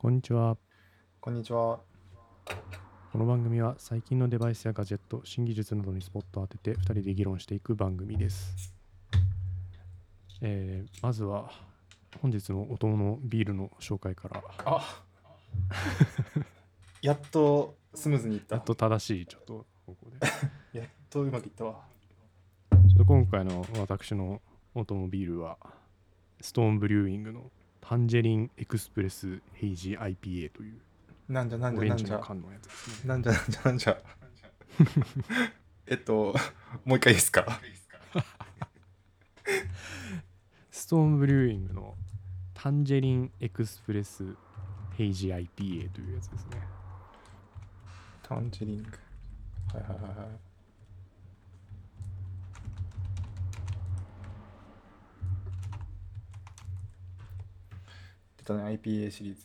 こんにちは。こんにちは。この番組は最近のデバイスやガジェット、新技術などにスポットを当てて2人で議論していく番組です。えーまずは本日のお供のビールの紹介から、あやっとスムーズにいった。やっと正しいちょっと方向で。ち やっとうまくいったわ。ょっと今回の私のお供ビールは、ストーンブリューイングのタンジェリンエクスプレスヘイジ IPA というなんじゃなんじゃなんじゃ。の缶のやつですね。なんじゃなんじゃなんじゃ。えっと、もう一回いいですか？ストーンブリューイングのタンジェリンエクスプレスヘイジ IPA というやつですね。タンジリング。はいはいはいはい。たね、IPA シリーズ。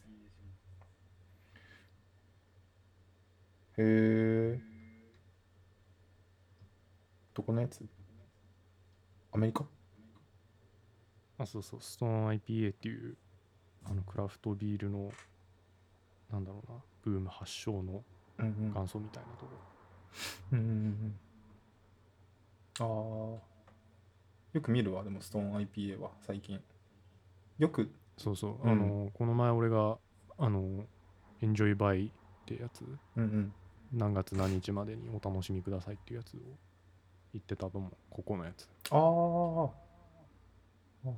へえ。どこのやつ？アメリカ？あ、そうそう、ストーン IPA っていうあのクラフトビールのなんだろうな、ブーム発祥のうんうん。元祖みたいなとこうんうんうんああよく見るわでもストーン IPA は最近よくそうそう、うん。あの、この前俺が、あの、エンジョイバイってやつ、うんうん。何月何日までにお楽しみくださいっていうやつを言ってたと思う、ここのやつ。あー。あー。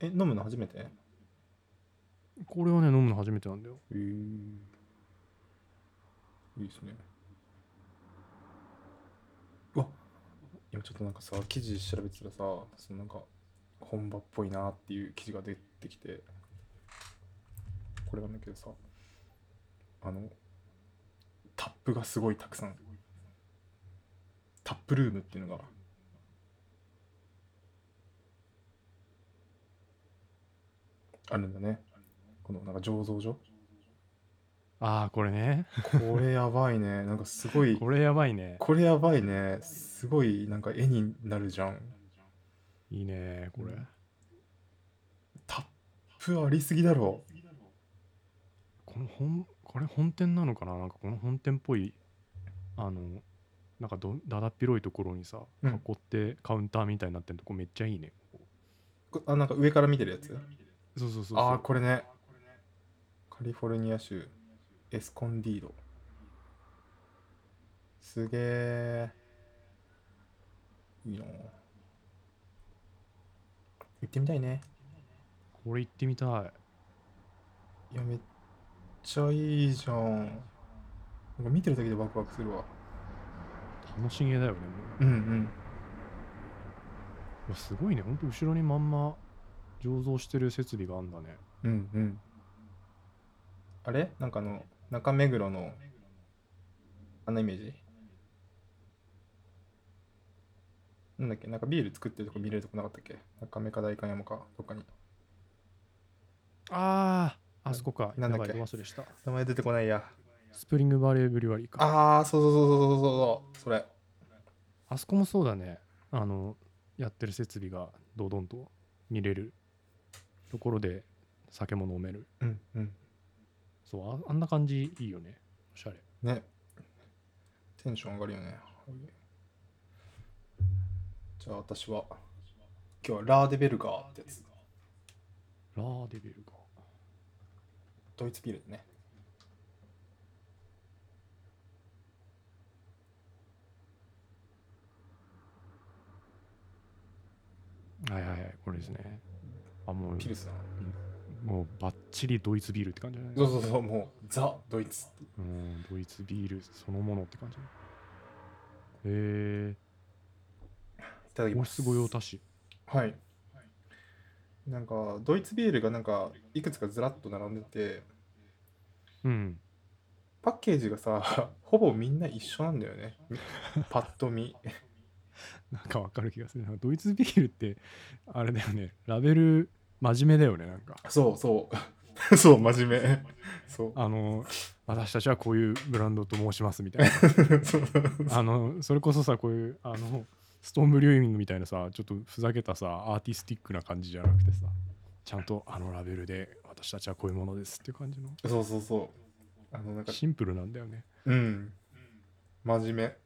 え飲むの初めて？へこれはね、飲むの初めてなんだよ。えいいですね。うわ。今ちょっとなんかさ記事調べてたらさそのなんか本場っぽいなっていう記事が出てきてこれなんだけどさあのタップがすごいたくさん。タップルームっていうのが。あるんだね。このなんか醸造所。ああ、これね。これやばいね。なんかすごい。これやばいね。これやばいね。すごいなんか絵になるじゃんいいね、これ。タップありすぎだろ。この本これ本店なのかな？なんかこの本店っぽいあのなんかどだだっ広いところにさうん。囲ってカウンターみたいになってるとこめっちゃいいね、こあなんか上から見てるやつ？そうそうそうそう。ああこれね。カリフォルニア州エスコンディード。すげえいいな行ってみたいね。これ行ってみたい。いやめっちゃいいじゃん。なんか見てるだけでワクワクするわ。楽しげだよね。もううんうん。いやすごいね。ほんと後ろにまんま醸造してる設備があんだね。うんうん。あれ？なんかあの中目黒のあんなイメージ？なんだっけなんかビール作ってるとこ見れるとこなかったっけ？中目か代官山かどっかに。あああそこか。なんだっけ？忘れした。名前出てこないや。スプリングバレーブリュワリーかああそうそうそうそうそうそうそれ。あそこもそうだね。あのやってる設備がどどんと見れるところで酒も飲める。うんうん。そうああんな感じいいよね。おしゃれ。ね。テンション上がるよねじゃあ私は今日はラーデベルガーってやつ。ラーデベルがドイツビールでね。はいはいはいこれですね。あもうピルスもうバッチリドイツビールって感じだねそうそうそうもうザ・ドイツうんドイツビールそのものって感じ。へえいただきます。ー、王室御用達はい。なんかドイツビールがなんかいくつかずらっと並んでてうん。パッケージがさ ほぼみんな一緒なんだよね。パッと見。なんかわかる気がする。なんかドイツビールってあれだよね。ラベル真面目だよねなんか。そうそう。そう真面目。そう。あの私たちはこういうブランドと申しますみたいな。そう。あのそれこそさこういうあのストーンブリューイングみたいなさちょっとふざけたさアーティスティックな感じじゃなくてさちゃんとあのラベルで私たちはこういうものですっていう感じの。そうそうそう。あのなんかシンプルなんだよね。うん。真面目。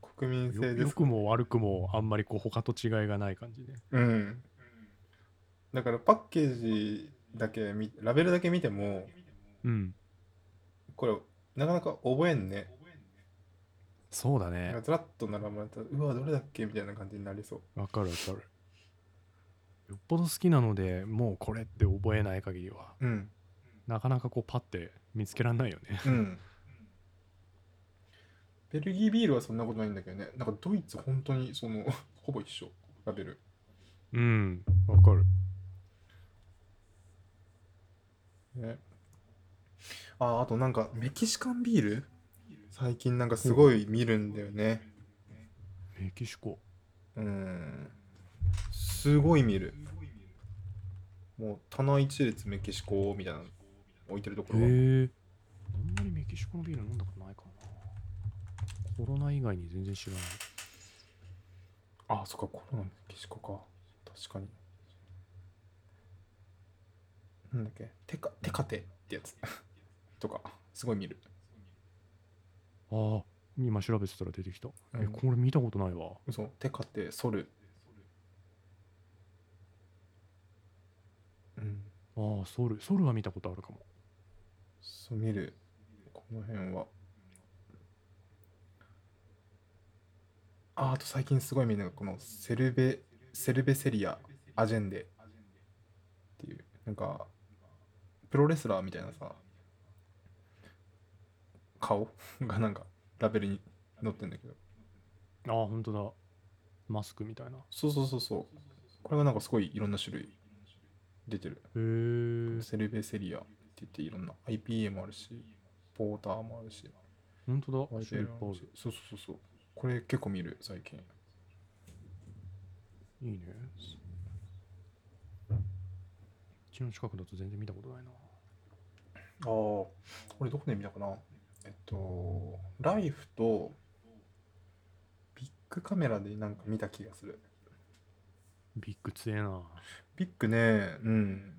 国民性です。よ良くも悪くもあんまりこう他と違いがない感じでうん。だからパッケージだけ見ラベルだけ見てもうん。これなかなか覚えんねそうだね。ずらっと並ばれたらうわどれだっけみたいな感じになりそう。わかるわかる。よっぽど好きなのでもうこれって覚えない限りはうん。なかなかこうパッて見つけられないよね。うん。ベルギービールはそんなことないんだけどね。なんかドイツ本当にその ほぼ一緒。ラベル。うん。わかる。ね。ああとなんかメキシカンビール？最近なんかすごい見るんだよね。メキシコ。うん。すごい見る。もう棚一列メキシコみたいなの置いてるところはへえ。あんまりメキシコのビール飲んだことないかな。コロナ以外に全然知らない。あそっか。コロナメキシコか。確かに。なんだっけ。テカテカテってやつ。とかすごい見るああ今調べてたら出てきた、えうん。これ見たことないわ。嘘。テカテソルうん。ああソルソルは見たことあるかも。そう見る。この辺は。ああと最近すごい見るのがこのセルベセルベセリアアジェンデっていう。なんかプロレスラーみたいなさ顔がなんかラベルに載ってんだけど。ああ本当だ。マスクみたいな。そうそうそうそう。これがなんかすごいいろんな種類出てる。へえセルベセリアって言っていろんな。IPA もあるしポーターもあるし。本当だ。ワイ種類いっぱいあペーもある。しそうそうそうそう。これ結構見る最近。るいいね。うちの近くだと全然見たことないな。ああこれどこで見たかな？えっとライフとビッグカメラでなんか見た気がする。ビッグ強えな。ビッグねうん。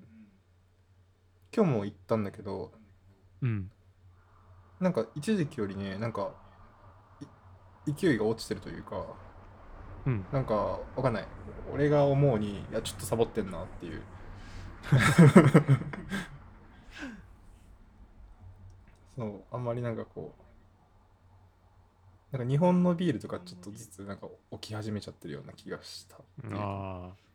今日も行ったんだけどうん。なんか一時期よりねなんかい勢いが落ちてるというかうん。なんかわかんない。俺が思うにいやちょっとサボってんなっていう そうあんまりなんかこうなんか日本のビールとかちょっとずつなんか起き始めちゃってるような気がしたっていう。ああ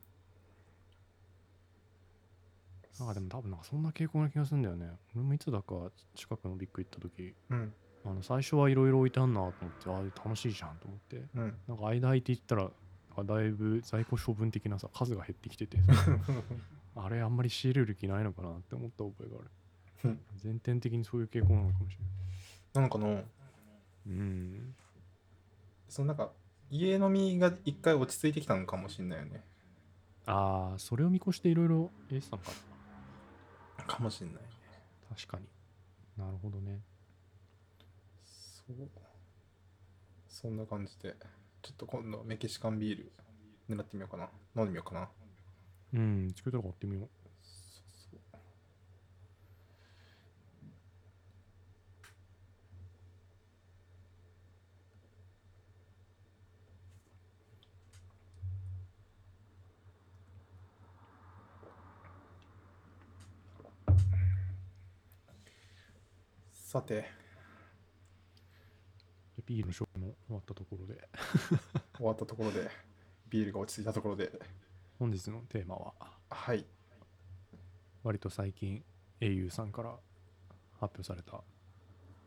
なんかでも多分なんかそんな傾向な気がするんだよね。俺もいつだか近くのビッグ行った時うん。あの最初はいろいろ置いてあんなと思ってああ楽しいじゃんと思って。うん。なんか間空いていったらなんかだいぶ在庫処分的なさ数が減ってきてて あれあんまり仕入れる気ないのかなって思った覚えがある。うん全天的にそういう傾向なのかもしれない。なんかのうん。そのなんか家飲みが一回落ち着いてきたのかもしれないよね。ああそれを見越していろいろ入れてたのか。かもしれないな確かに。なるほどね。そう。そんな感じで。ちょっと今度はメキシカンビール狙ってみようかな。飲んでみようかな。うん作ったら買ってみようそうさて。ビールのショップも終わったところで。終わったところで。ビールが落ち着いたところで。本日のテーマは？はい。割と最近 au さんから発表された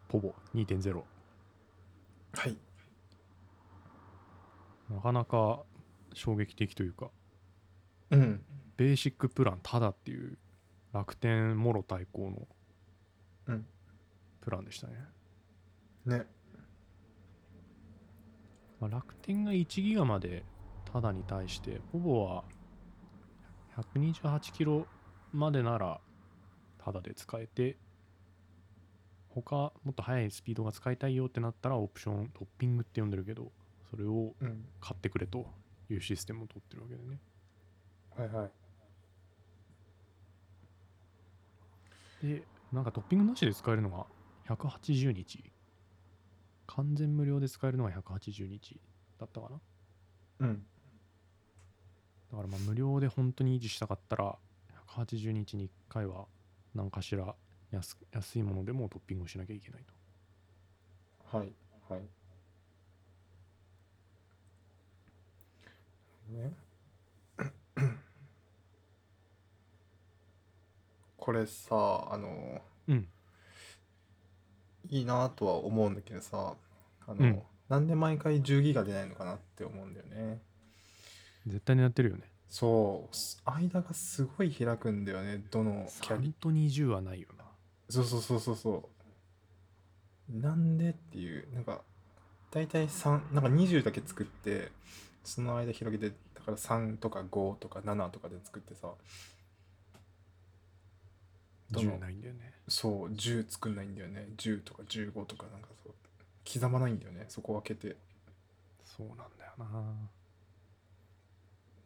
ポボ2.0はい。なかなか衝撃的というかうん。ベーシックプランただっていう楽天もろ対抗のうんプランでしたね、ね。まあ、楽天が1ギガまでただに対してポボは128キロまでならただで使えて他もっと速いスピードが使いたいよってなったらオプショントッピングって呼んでるけどそれをうん。買ってくれというシステムを取ってるわけでね。はいはい。でなんかトッピングなしで使えるのが180日。完全無料で使えるのが180日だったかな？うん。だからまあ無料で本当に維持したかったら180日に1回は何かしら安安いものでもトッピングをしなきゃいけないと。はいはい。ね。これさあのうんいいなとは思うんだけどさあの、うん。なんで毎回10ギガ出ないのかなって思うんだよね。絶対にやってるよね。そう。す間がすごい開くんだよねどのキャリ。3と20はないよな。そうそうそうそうそう。なんでっていうなんか大体3なんか20だけ作ってその間広げてだから3とか5とか7とかで作ってさ。どの10ないんだよねそう10作んないんだよね。10とか15とかなんかそう。刻まないんだよね。そこを開けて。そうなんだよな。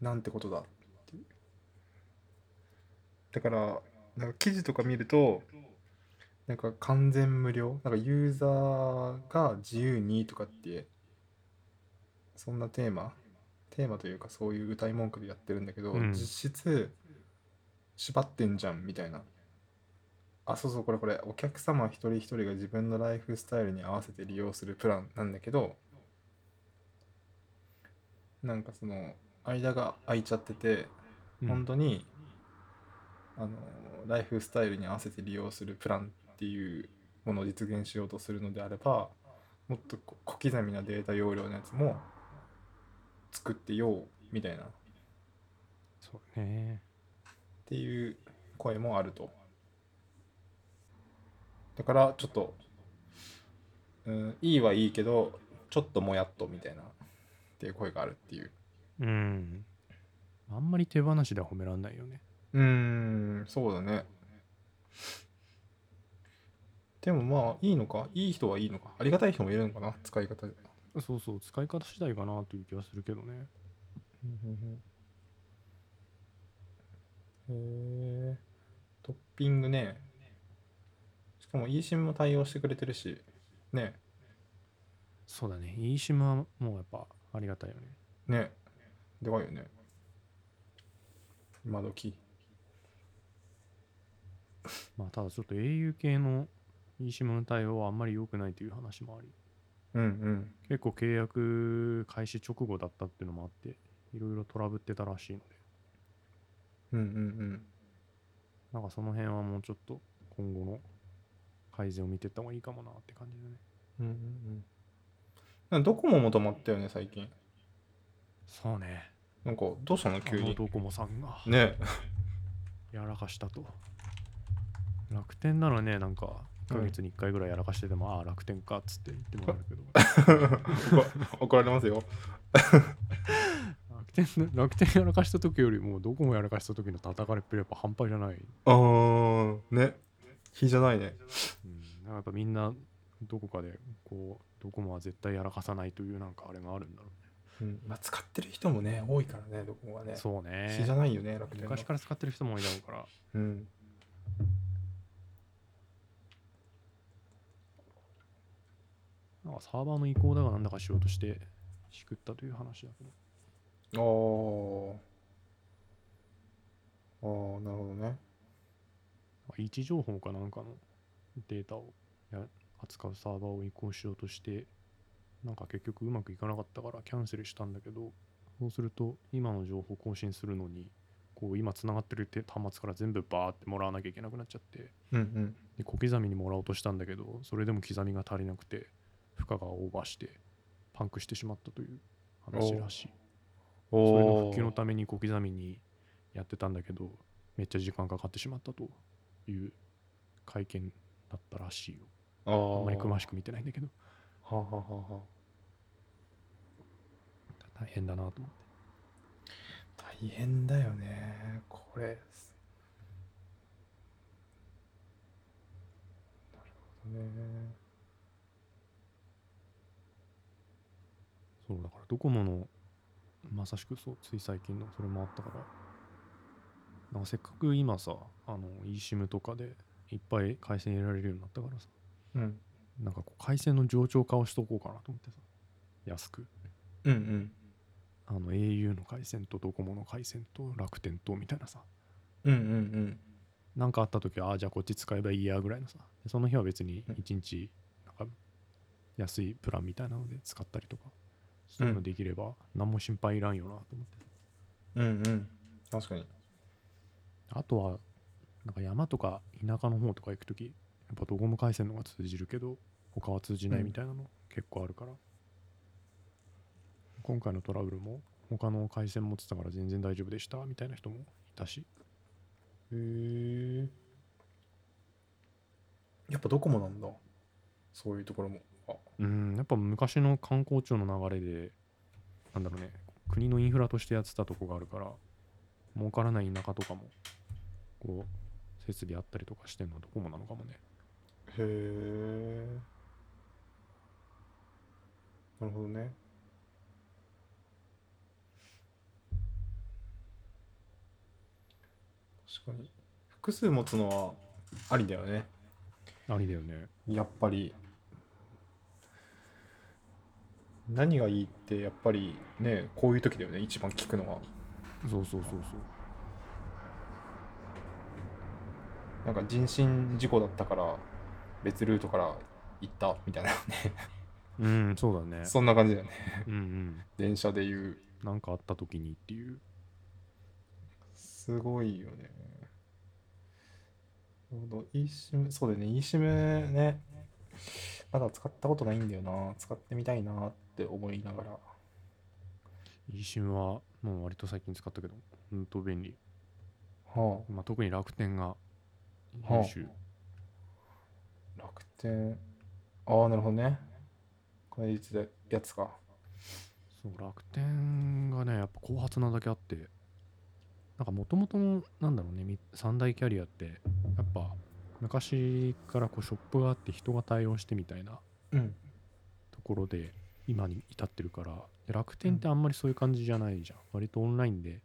なんてことだ。っていう。だからなんか記事とか見るとなんか完全無料。なんかユーザーが自由にとかってそんなテーマ。テーマというかそういう歌い文句でやってるんだけど、うん。実質縛ってんじゃんみたいなあそうそうこれこれ。お客様一人一人が自分のライフスタイルに合わせて利用するプランなんだけどなんかその間が空いちゃっててうん。本当に、あのライフスタイルに合わせて利用するプランっていうものを実現しようとするのであればもっとこ小刻みなデータ容量のやつも作ってようみたいな。っそうね。ていう声もあるとだからちょっと、うん、いいはいいけどちょっともやっとみたいなっていう声があるっていううんあんまり手放しでは褒めらんないよねうーん、そうだね。でもまあ、いいのか？いい人はいいのか？ありがたい人もいるのかな？使い方で。そうそう使い方次第かなという気はするけどねへえ。トッピングね。しかも eSIM も対応してくれてるし、ね。そうだね eSIM はもうやっぱありがたいよねね。でかいよね。今時。まあただちょっと au 系の eSIM の対応はあんまり良くないという話もありうんうん。結構契約開始直後だったっていうのもあっていろいろトラブってたらしいのでうんうんうん。なんかその辺はもうちょっと今後の改善を見ていった方がいいかもなって感じだねうんうんうん。ドコモも止まったよね、最近。そうねなんか、どうしたの急に？ドコモさんがね。やらかしたと楽天ならねなんか1ヶ月に1回ぐらいやらかしてても、ああ楽天かっつって言ってもらえるけど 怒られますよ。楽天楽天やらかした時よりもドコモやらかした時の叩かれっぷりやっぱ半端じゃない、あー、ね。日じゃないね。うん、なんかやっぱみんなどこかでこうドコモは絶対やらかさないというなんかあれがあるんだろうん。まあ、使ってる人もね、多いからね、どこがねうね。そうね日じゃないよね、楽天は昔から使ってる人も多いだろうからうん。なんかサーバーの移行だかなんだかしようとしてしくったという話だけどあー。あー、なるほどね。位置情報かなんかのデータをや扱うサーバーを移行しようとしてなんか結局うまくいかなかったからキャンセルしたんだけどそうすると今の情報更新するのにこう今つながってる手端末から全部バーってもらわなきゃいけなくなっちゃってうんうん。で小刻みにもらおうとしたんだけどそれでも刻みが足りなくて負荷がオーバーしてパンクしてしまったという話らしい。それのお復旧のために小刻みにやってたんだけどめっちゃ時間かかってしまったという会見だったらしいよ。あー。あんまり詳しく見てないんだけど。はあはあはあはあ。大変だなと思って。大変だよね、これ。なるほどね。そうだからドコモのまさしくそうつい最近のそれもあったからなんかせっかく今さあの eSIM とかでいっぱい回線入れられるようになったからさ。うん。なんかこう回線の冗長化をしとこうかなと思ってさ。安く。うんうん。あの au の回線とドコモの回線と楽天とみたいなさ。うんうんうん。なんかあった時はああじゃあこっち使えばいいやぐらいのさ。でその日は別にうん。1日なんか安いプランみたいなので使ったりとかそういうのできれば何も心配いらんよなと思って。うんうん。確かにあとはなんか山とか田舎の方とか行く時やっぱドコモ回線の方が通じるけど他は通じないみたいなの結構あるから、今回のトラブルも他の回線持ってたから全然大丈夫でしたみたいな人もいたし。へえやっぱドコモなんだ。そういうところも。あ。うんやっぱ昔の観光庁の流れでなんだろうね国のインフラとしてやってたとこがあるから儲からない田舎とかもこう設備あったりとかしてんのはドコモなのかもね。へえなるほどね。確かに。複数持つのはありだよね。ありだよね。やっぱり。何がいいってやっぱりねこういう時だよね一番聞くのは。そうそうそうそうなんか人身事故だったから別ルートから行ったみたいなね。うんそうだね。そんな感じだよね。うんうん。電車で言う。なんかあった時にっていう。すごいよね。なるほど。eSIM そうだよね。eSIM ね。まだ使ったことないんだよな。使ってみたいなって思いながら。eSIM はもう割と最近使ったけど本当便利、はまあ、特に楽天があ、は優秀、あ、楽天。ああなるほどね。これいつでやつか。そう楽天がねやっぱ後発なだけあってなんかもともとのなんだろうねみ三大キャリアってやっぱ昔からこうショップがあって人が対応してみたいなうん。ところで今に至ってるからで楽天ってあんまりそういう感じじゃないじゃん、割とオンラインで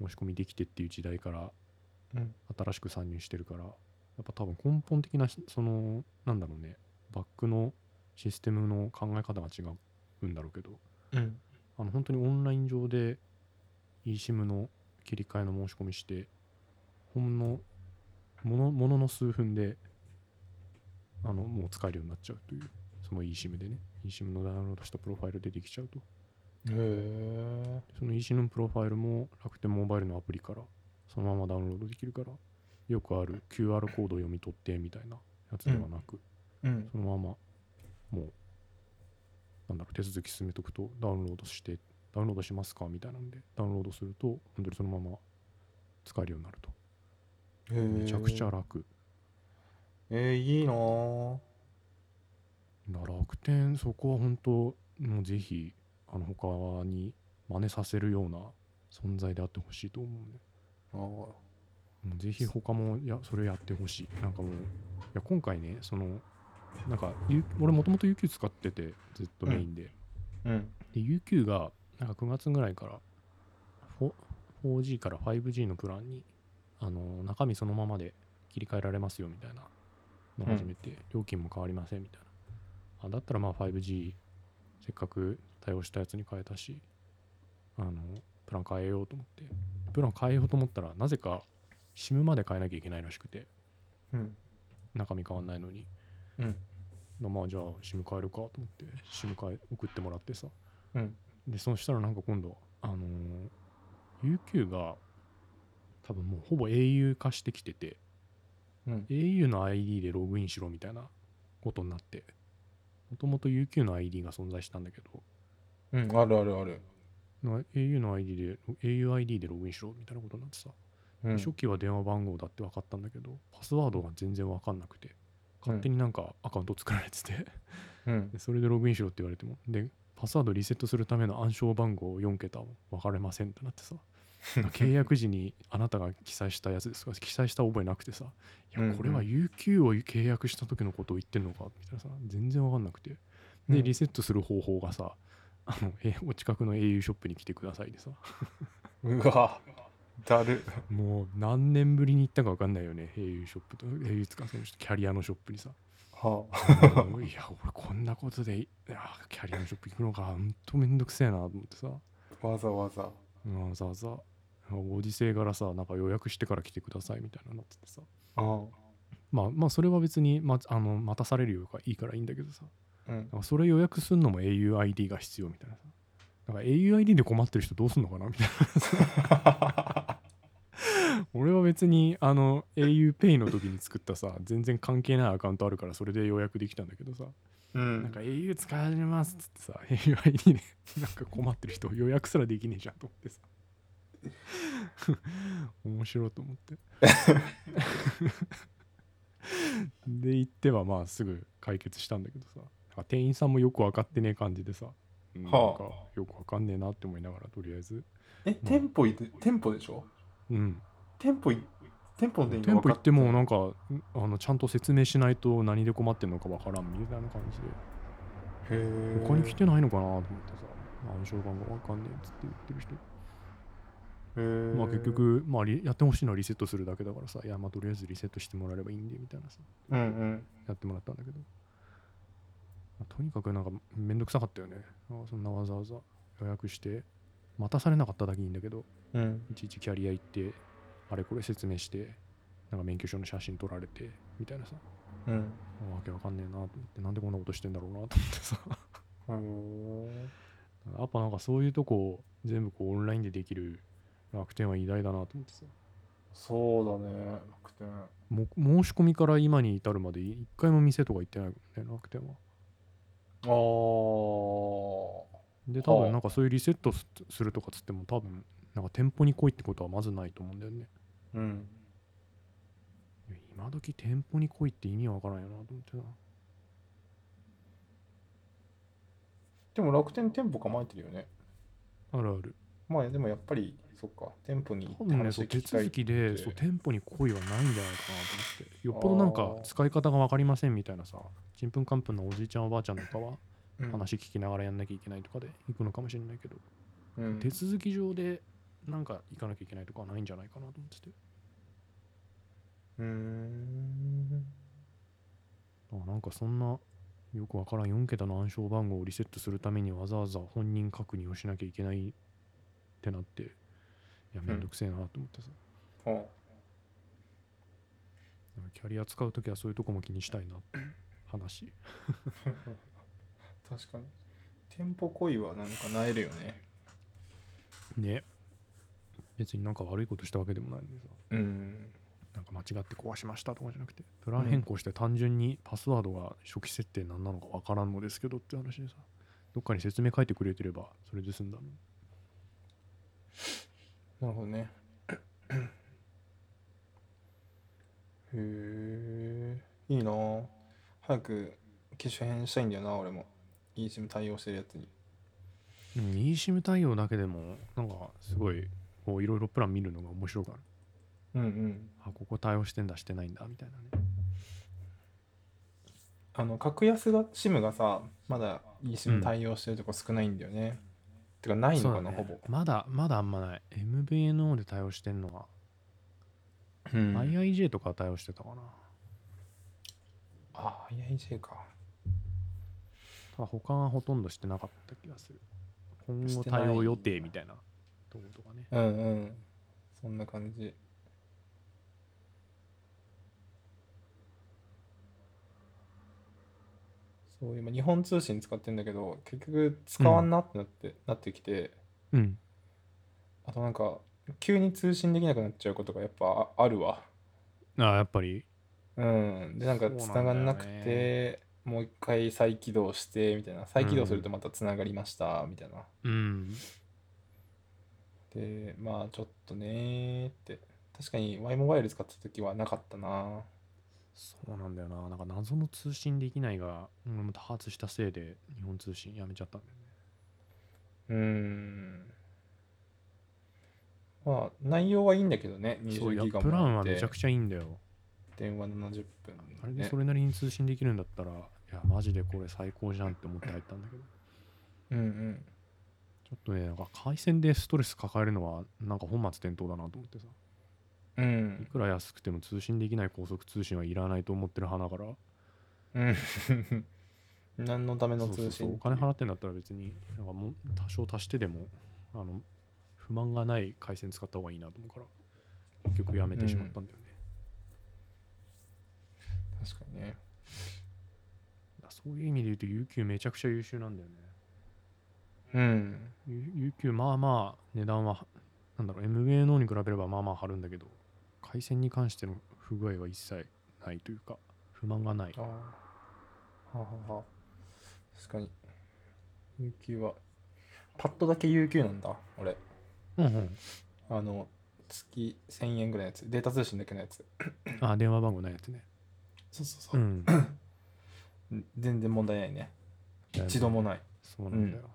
申し込みできてっていう時代からうん。新しく参入してるからやっぱ多分根本的なしそのなんだろうね。バックのシステムの考え方が違うんだろうけど。うん。あの本当にオンライン上で eSIM の切り替えの申し込みしてほんのものものの数分であのもう使えるようになっちゃうというその eSIM でね。eSIM のダウンロードしたプロファイルでできちゃうと。へえその eSIM のプロファイルも楽天モバイルのアプリからそのままダウンロードできるからよくある QR コードを読み取ってみたいなやつではなく、うん。そのままもうなんだろう手続き進めとくとダウンロードしてダウンロードしますかみたいなんでダウンロードすると本当にそのまま使えるようになると。めちゃくちゃ楽。えー、いいな楽天そこは本当もうぜひあの他に真似させるような存在であってほしいと思うねあー。もうぜひ他もいやそれやってほしい。なんかもういや今回ねそのなんかゆ俺もともと UQ 使っててずっとメインで、うん。で UQ がなんか9月ぐらいから 4- 4G から 5G のプランにあの中身そのままで切り替えられますよみたいなのを始めて、料金も変わりませんみたいな。あだったらまあ 5G せっかく対応したやつに変えたしあのプラン変えようと思って。プラン変えようと思ったらなぜか SIM まで変えなきゃいけないらしくて。うん。中身変わんないのに。うん。まあじゃあ SIM 変えるかと思って SIM 変え送ってもらってさ。うん。でそしたらなんか今度あのー UQ が多分もうほぼ au 化してきててうん。au の ID でログインしろみたいなことになってもともと UQ の ID が存在したんだけどうんあるあるある。な au の ID で auID でログインしろみたいなことになってさ、うん。初期は電話番号だって分かったんだけどパスワードが全然分かんなくて勝手になんかアカウント作られてて、それでログインしろって言われてもでパスワードリセットするための暗証番号4桁分かれませんってなってさ。契約時にあなたが記載したやつですか？記載した覚えなくてさ。いやこれは UQ を契約した時のことを言ってんのかみたいなさ全然分かんなくて。うん。でリセットする方法がさあのえお近くの au ショップに来てくださいでさ。うわだる。もう何年ぶりに行ったか分かんないよね。au ショップと au つかそのキャリアのショップにさ。はもういや俺こんなことでいやキャリアのショップ行くのかほんとめんどくせえなと思ってさ。あわざわざ。うんわざ。わざご時世柄さなんか予約してから来てくださいみたいなのなっててさ。あまあまあそれは別に、まあの待たされるよりはいいからいいんだけどさ。うん。それ予約するのも auID が必要みたいなさ。なんか auID で困ってる人どうすんのかなみたいな俺は別にあの auPay の時に作ったさ全然関係ないアカウントあるからそれで予約できたんだけどさ。うん。なんか au 使い始めますっつってさ auID で なんか困ってる人予約すらできねえじゃんと思ってさ。面白いと思って。で行ってはまあすぐ解決したんだけどさ。店員さんもよく分かってねえ感じでさ。うんなんかはよく分かんねえなって思いながらとりあえず。え店舗いて店舗でしょ？うん店舗い店舗の店舗行ってもなんかあのちゃんと説明しないと何で困ってんのか分からんみたいな感じで。へえ他に来てないのかなと思ってさ。暗証番号わかんねえっつって言ってる人。まあ結局、まあ、リやってほしいのはリセットするだけだからさ。いやまあとりあえずリセットしてもらえればいいんでみたいなさ。うんうん。やってもらったんだけど、まあとにかくなんかめんどくさかったよね。あそんなわざわざ予約して。待たされなかっただけいいんだけど。うん。いちいちキャリア行ってあれこれ説明してなんか免許証の写真撮られてみたいなさ。うん。わけわかんねえなと思ってなんでこんなことしてんだろうなと思ってさ。へー。やっぱなんかそういうとこ全部こうオンラインでできる楽天は偉大だなと思ってさ。そうだね楽天。も申し込みから今に至るまで一回も店とか行ってないもんね楽天は。ああで多はあ分なんかそういうリセットすするとかつっても多分なんか店舗に来いってことはまずないと思うんだよねうん。今時店舗に来いって意味わからんよなと思ってな。でも楽天店舗構えてるよね。あるある。まあでもやっぱりそっか店舗に行多って分ねそう手話聞きたい続きでって。そう店舗に来いはないんじゃないかなと思って。よっぽどなんか使い方が分かりませんみたいなさちんぷんかんぷんのおじいちゃんおばあちゃんとかはうん。話聞きながらやんなきゃいけないとかで行くのかもしれないけど、うん。手続き上でなんか行かなきゃいけないとかはないんじゃないかなと思ってて。うーんあなんかそんなよくわからん4桁の暗証番号をリセットするためにわざわざ本人確認をしなきゃいけないってなっていやめんどくせえなと思ってさ、あ。なんかキャリア使うときはそういうとこも気にしたいなって話。確かに。店舗恋はなんかなえるよね。ね別になんか悪いことしたわけでもないのにさ。うん。なんか間違って壊しましたとかじゃなくてプラン変更して単純にパスワードが初期設定何なのかわからんのですけどって話でさどっかに説明書いてくれてればそれで済んだのに。なるほどね。へえ。いいな。ぁ早く機種変したいんだよな俺も。eSIM 対応してるやつに。うん eSIM 対応だけでもなんかすごいこういろいろプラン見るのが面白くなる。うんうん。あここ対応してんだしてないんだみたいなね。あの格安が SIM がさまだうん eSIM 対応してるとこ少ないんだよね、てかないのかな、ね。ほぼ、まだまだあんまない。MVNO で対応してんのは、うん。IIJ とか対応してたかな。あ IIJ か。他はほとんどしてなかった気がする。今後対応予定みたいなとことかね。うんうん。そんな感じ。そう今日本通信使ってんだけど結局使わんなってなって、なってきて。うん。あとなんか急に通信できなくなっちゃうことがやっぱああるわ。あやっぱり。うん。でなんか繋がんなくてもう一回再起動してみたいな。再起動するとまた繋がりましたみたいな、うんでまあちょっとねーって。確かに Y モバイル使ってた時はなかったな。そうなんだよな。なんか謎の通信できないが、多発したせいで日本通信やめちゃったんだよね。うーん。まあ内容はいいんだけどねそういや20ギガプランはめちゃくちゃいいんだよ。電話70分、ね、あれでそれなりに通信できるんだったら、いやマジでこれ最高じゃんって思って入ったんだけど。うんうんちょっとねなんか回線でストレス抱えるのはなんか本末転倒だなと思ってさ。ういんくら安くても通信できない高速通信はいらないと思ってる派だから。うん。何のためのそうそう通信お金払ってんだったら別になんかもう多少足してでもあの不満がない回線使った方がいいなと思うから結局やめてしまったんだよね、確かにね。だそういう意味で言うと UQ めちゃくちゃ優秀なんだよねうん。U- UQ まあまあ値段はなんだろう MVNO に比べればまあまあ張るんだけど回線に関しての不具合は一切ないというか不満がないああ。はあ、は確かに。UQ は、パッドだけ UQ なんだ、俺。うんうんあの、月1000円ぐらいのやつ。データ通信だけのやつ。あ電話番号ないやつねそうそううん 全然問題ないね。一度もない。そうなんだよ、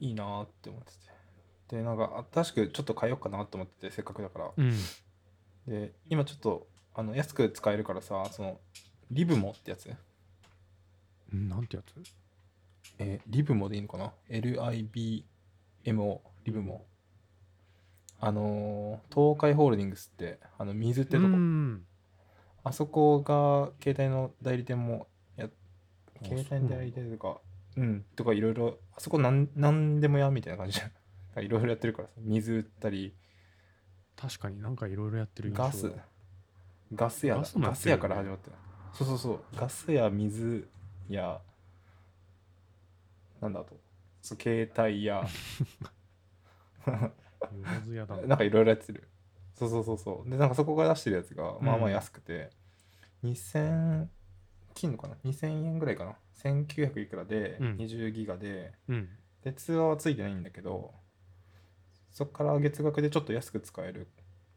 いいなーって思ってて。で、なんか、新しくちょっと変えようかなと思ってて、せっかくだから。うんで、今ちょっと、あの、安く使えるからさ、その、リブモってやつうんなんてやつ？えーリブモでいいのかな ?LIBMO、リブモ。あのー東海ホールディングスって、あの、水ってとこ、うんあそこが携帯の代理店も携帯の代理店とか、うん、とかいろいろ、あそこなんなんでもやみたいな感じじゃん。いろいろやってるからさ、水売ったり、確かになんかいろいろやってるガス、ガス屋だ。ガスガス屋から始まってる。そうそうそう、ガスや水や、なんだあと、そう携帯や、な。んかいろいろやってる。そうそうそうそう。で、なんかそこが出してるやつが、まあまあ安くて、2000、金のかな ?2000 円ぐらいかな ?1900 いくらで、うん。20ギガで、うん。で、通話はついてないんだけど、そっから月額でちょっと安く使える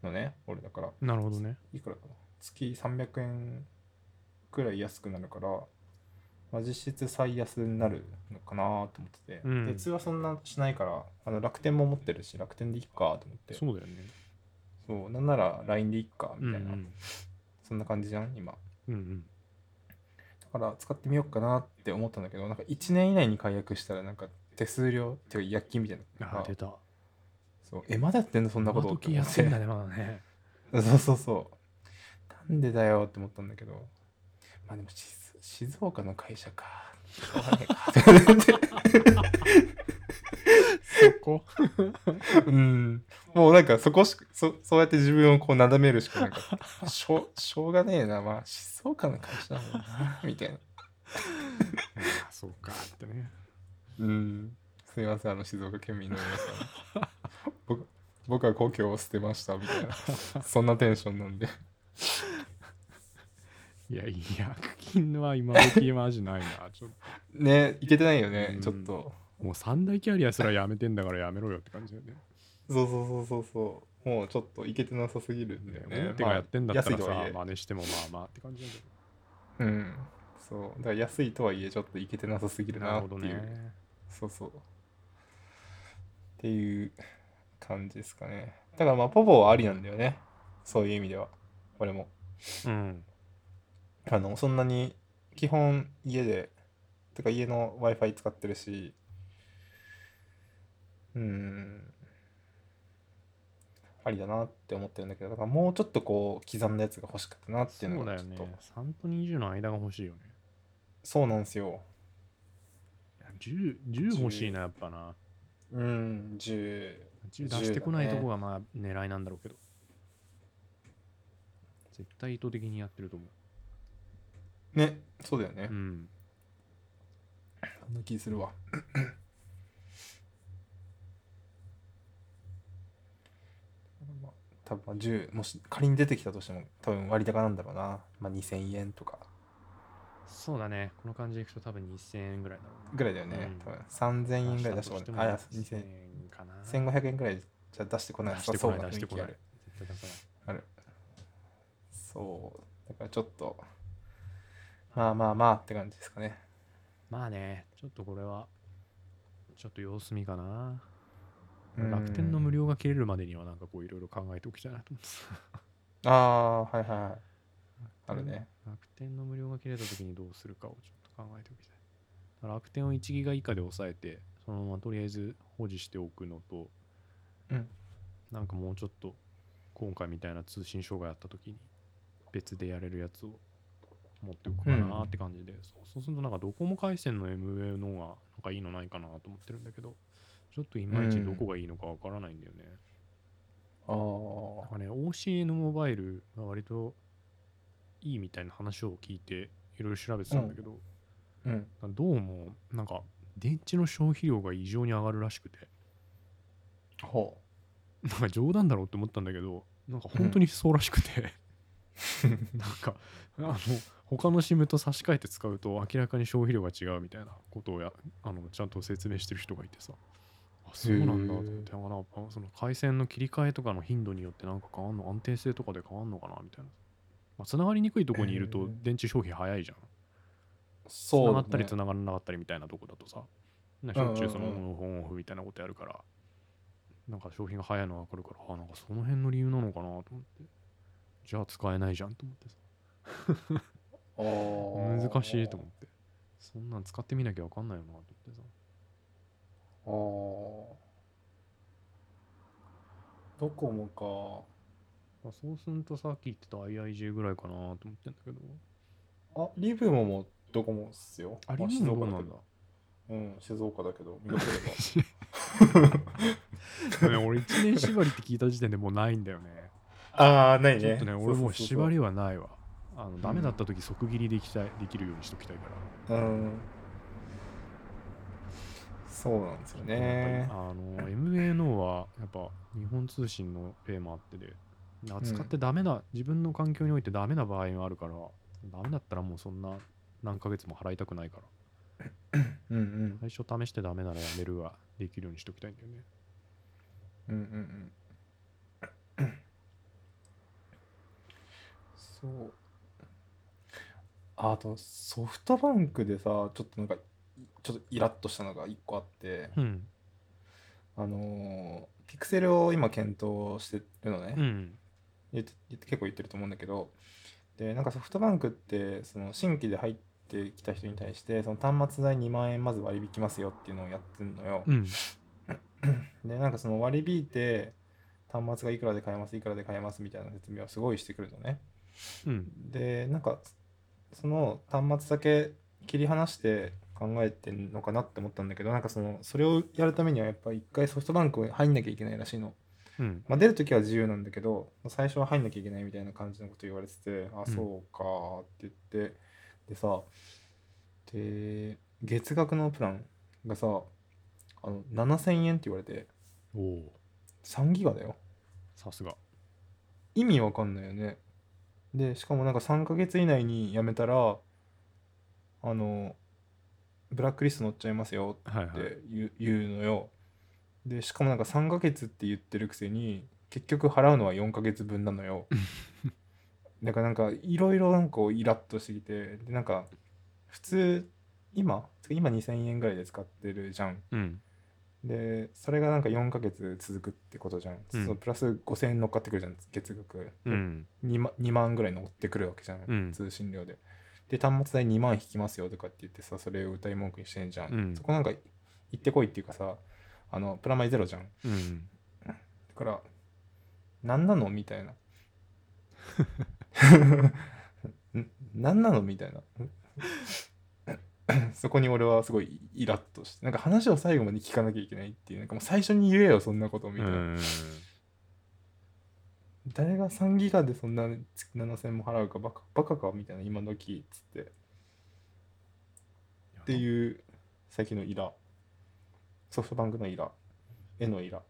のね、俺だから。なるほどね。いくらかな？月300円くらい安くなるから、まあ、実質最安になるのかなと思ってて、うん。で通話そんなしないからあの楽天も持ってるし楽天でいいかと思って。そうだよね。そうなんなら LINE でいいかみたいな、うんそんな感じじゃん今。うんうん。だから使ってみようかなって思ったんだけどなんか1年以内に解約したらなんか手数料っていうか薬金みたいなあ出たそうえまだやってんの？そんなこと？今って思っててんだねまだね そうそうそう。なんでだよって思ったんだけど。まあでも静静岡の会社か。しょうがないか。そこ？うん。もうなんかそこしかそ、そうやって自分をこうなだめるしかなんか、しょうしょうがねえな。まあ静岡の会社だもんな。みたいな。あそうかってねうん。すいません、あの静岡県民の皆さん。僕僕は故郷を捨てましたみたいな。そんなテンションなんで。いやいや薬金は今時マジないなちょっね、いけてないよねう、んちょっと。ともう三大キャリアすらやめてんだからやめろよって感じだよねそうそうそうそうそう。もうちょっといけてなさすぎるんだよね。大手がやってんだったらさ、まあ安いとはいえ真似してもまあまあって感じだけうん。そう。だから安いとはいえちょっといけてなさすぎるどなっていう。ねそうそう。っていう感じですかね。だからまあポポはありなんだよね。そういう意味では。俺も。うんあの、そんなに基本家で、てか家の Wi-Fi 使ってるし、うん。ありだなって思ってるん。だけど、だからもうちょっとこう刻ん。だやつが欲しかったなっていうのがちょっと。3と20の間が欲しいよねそうなん。ですよ。10, 10欲しいなやっぱなうん、10。10出してこないとこがまあ狙いなん。だろうけど絶対意図的にやってると思うね、そうだよねう。うん。そん。な気するわ。まあ多分まあ10もし仮に出てきたとしても多分割高なんだろうな、まあ、2000円とか。そうだね。この感じでいくと多分2000円ぐらいだろうな。ぐらいだよね、うん。多分3000円ぐらい出してこ出ないあ2000 2000円かな。1500円ぐらいじゃ出してこない。出そう出してこない。雰囲ある。ある。そう。だからちょっと。まあまあまあって感じですかね。まあね。ちょっとこれはちょっと様子見かな。うん楽天の無料が切れるまでにはなんかこういろいろ考えておきたいなと思ってああはいはいはい。あるね。楽天の無料が切れた時にどうするかをちょっと考えておきたい。楽天を1ギガ以下で抑えて、そのままとりあえず保持しておくのと、うん。なんかもうちょっと今回みたいな通信障害あった時に別でやれるやつを持っておくかなって感じで、そうそうするとなんかドコモ回線の MA の方がなんかいいのないかなと思ってるんだけど、ちょっといまいちどこがいいのかわからないんだよね。あなんかね、OCN モバイルが割といいみたいな話を聞いていろいろ調べてたんだけど、あうん。どうもなんか電池の消費量が異常に上がるらしくて、ほなんか冗談だろうって思ったんだけど、なんか本当にそうらしくて、なんかあの他の SIM と差し替えて使うと明らかに消費量が違うみたいなことをやあのちゃんと説明してる人がいてさあそうなんだ。と思ってなんかなあその回線の切り替えとかの頻度によってなんか変わんの安定性とかで変わんのかなみたいな、まあ、繋がりにくいとこにいると電池消費早いじゃん。そう繋がったりね繋がらなかったりみたいなとこだとさなしょっちゅうそのオンオフオンオフみたいなことやるからなんか消費が早いのが分かるからあなんかその辺の理由なのかなと思って。じゃあ使えないじゃんと思ってさ。難しいと思って。そんなん使ってみなきゃ分かんないよなと思ってさあー。ドコモか。まあそうするとさっき言ってた IIJ ぐらいかなと思ってんだけど。あリブモもドコモっすよ。あリまブモど。うなんだ？うん静岡だけど 見かければね俺1年縛りって聞いた時点でもうないんだよね。ああないね。ちょっとね俺もう縛りりはないわ。あのダメだった時即切りできたいできるようにしときたいから。うんそうなんですよね。あの MNO はやっぱ日本通信の例もあってで扱ってダメな、自分の環境においてダメな場合があるからダメだったらもうそんな何ヶ月も払いたくないから。うんうん。最初試してダメならやめるはできるようにしときたいんだよね。うんうんうん。そう。ああとソフトバンクでさちょっとなんかちょっとイラッとしたのが一個あってうん。あのーピクセルを今検討してるのね、うん。言って言って結構言ってると思うんだけどでなんかソフトバンクってその新規で入ってきた人に対してその端末代2万円まず割り引きますよっていうのをやってるのよ、うん。でなんかその割り引いて端末がいくらで買えますいくらで買えますみたいな説明をすごいしてくるのね。うん。でなんかその端末だけ切り離して考えてんのかなって思ったんだけどなんかそのそれをやるためにはやっぱ一回ソフトバンク入んなきゃいけないらしいの。うん。まあ、出るときは自由なんだけど最初は入んなきゃいけないみたいな感じのこと言われててあうん。そうかーって言ってでさで月額のプランがさあの7000円って言われておお3ギガだよ。さすが。意味わかんないよね。でしかもなんか3ヶ月以内に辞めたらあのブラックリスト載っちゃいますよっはいはい。て言う,、のよ。でしかもなんか3ヶ月って言ってるくせに結局払うのは4ヶ月分なのよ。だからなんかいろいろなんかイラッとしてきてでなんか普通今今2000円ぐらいで使ってるじゃん。うん。でそれがなんか4ヶ月続くってことじゃん、うん。そうプラス5000円乗っかってくるじゃん月額、うん。2, 万2万ぐらい乗ってくるわけじゃん。通信料でで端末代2万引きますよとかって言ってさそれを歌い文句にしてんじゃん、うん。そこなんか行ってこいっていうかさあのプラマイゼロじゃん。うん。だから何なのみたいな。ん何なのみたいな。そこに俺はすごいイラッとしてなんか話を最後まで聞かなきゃいけないっていうなんかもう最初に言えよそんなことみたいな、うん誰が3ギガでそんな月7000も払うかバカバカかみたいな今時っつって。ってういう最近のイラ。ソフトバンクのイラ。絵のイラ。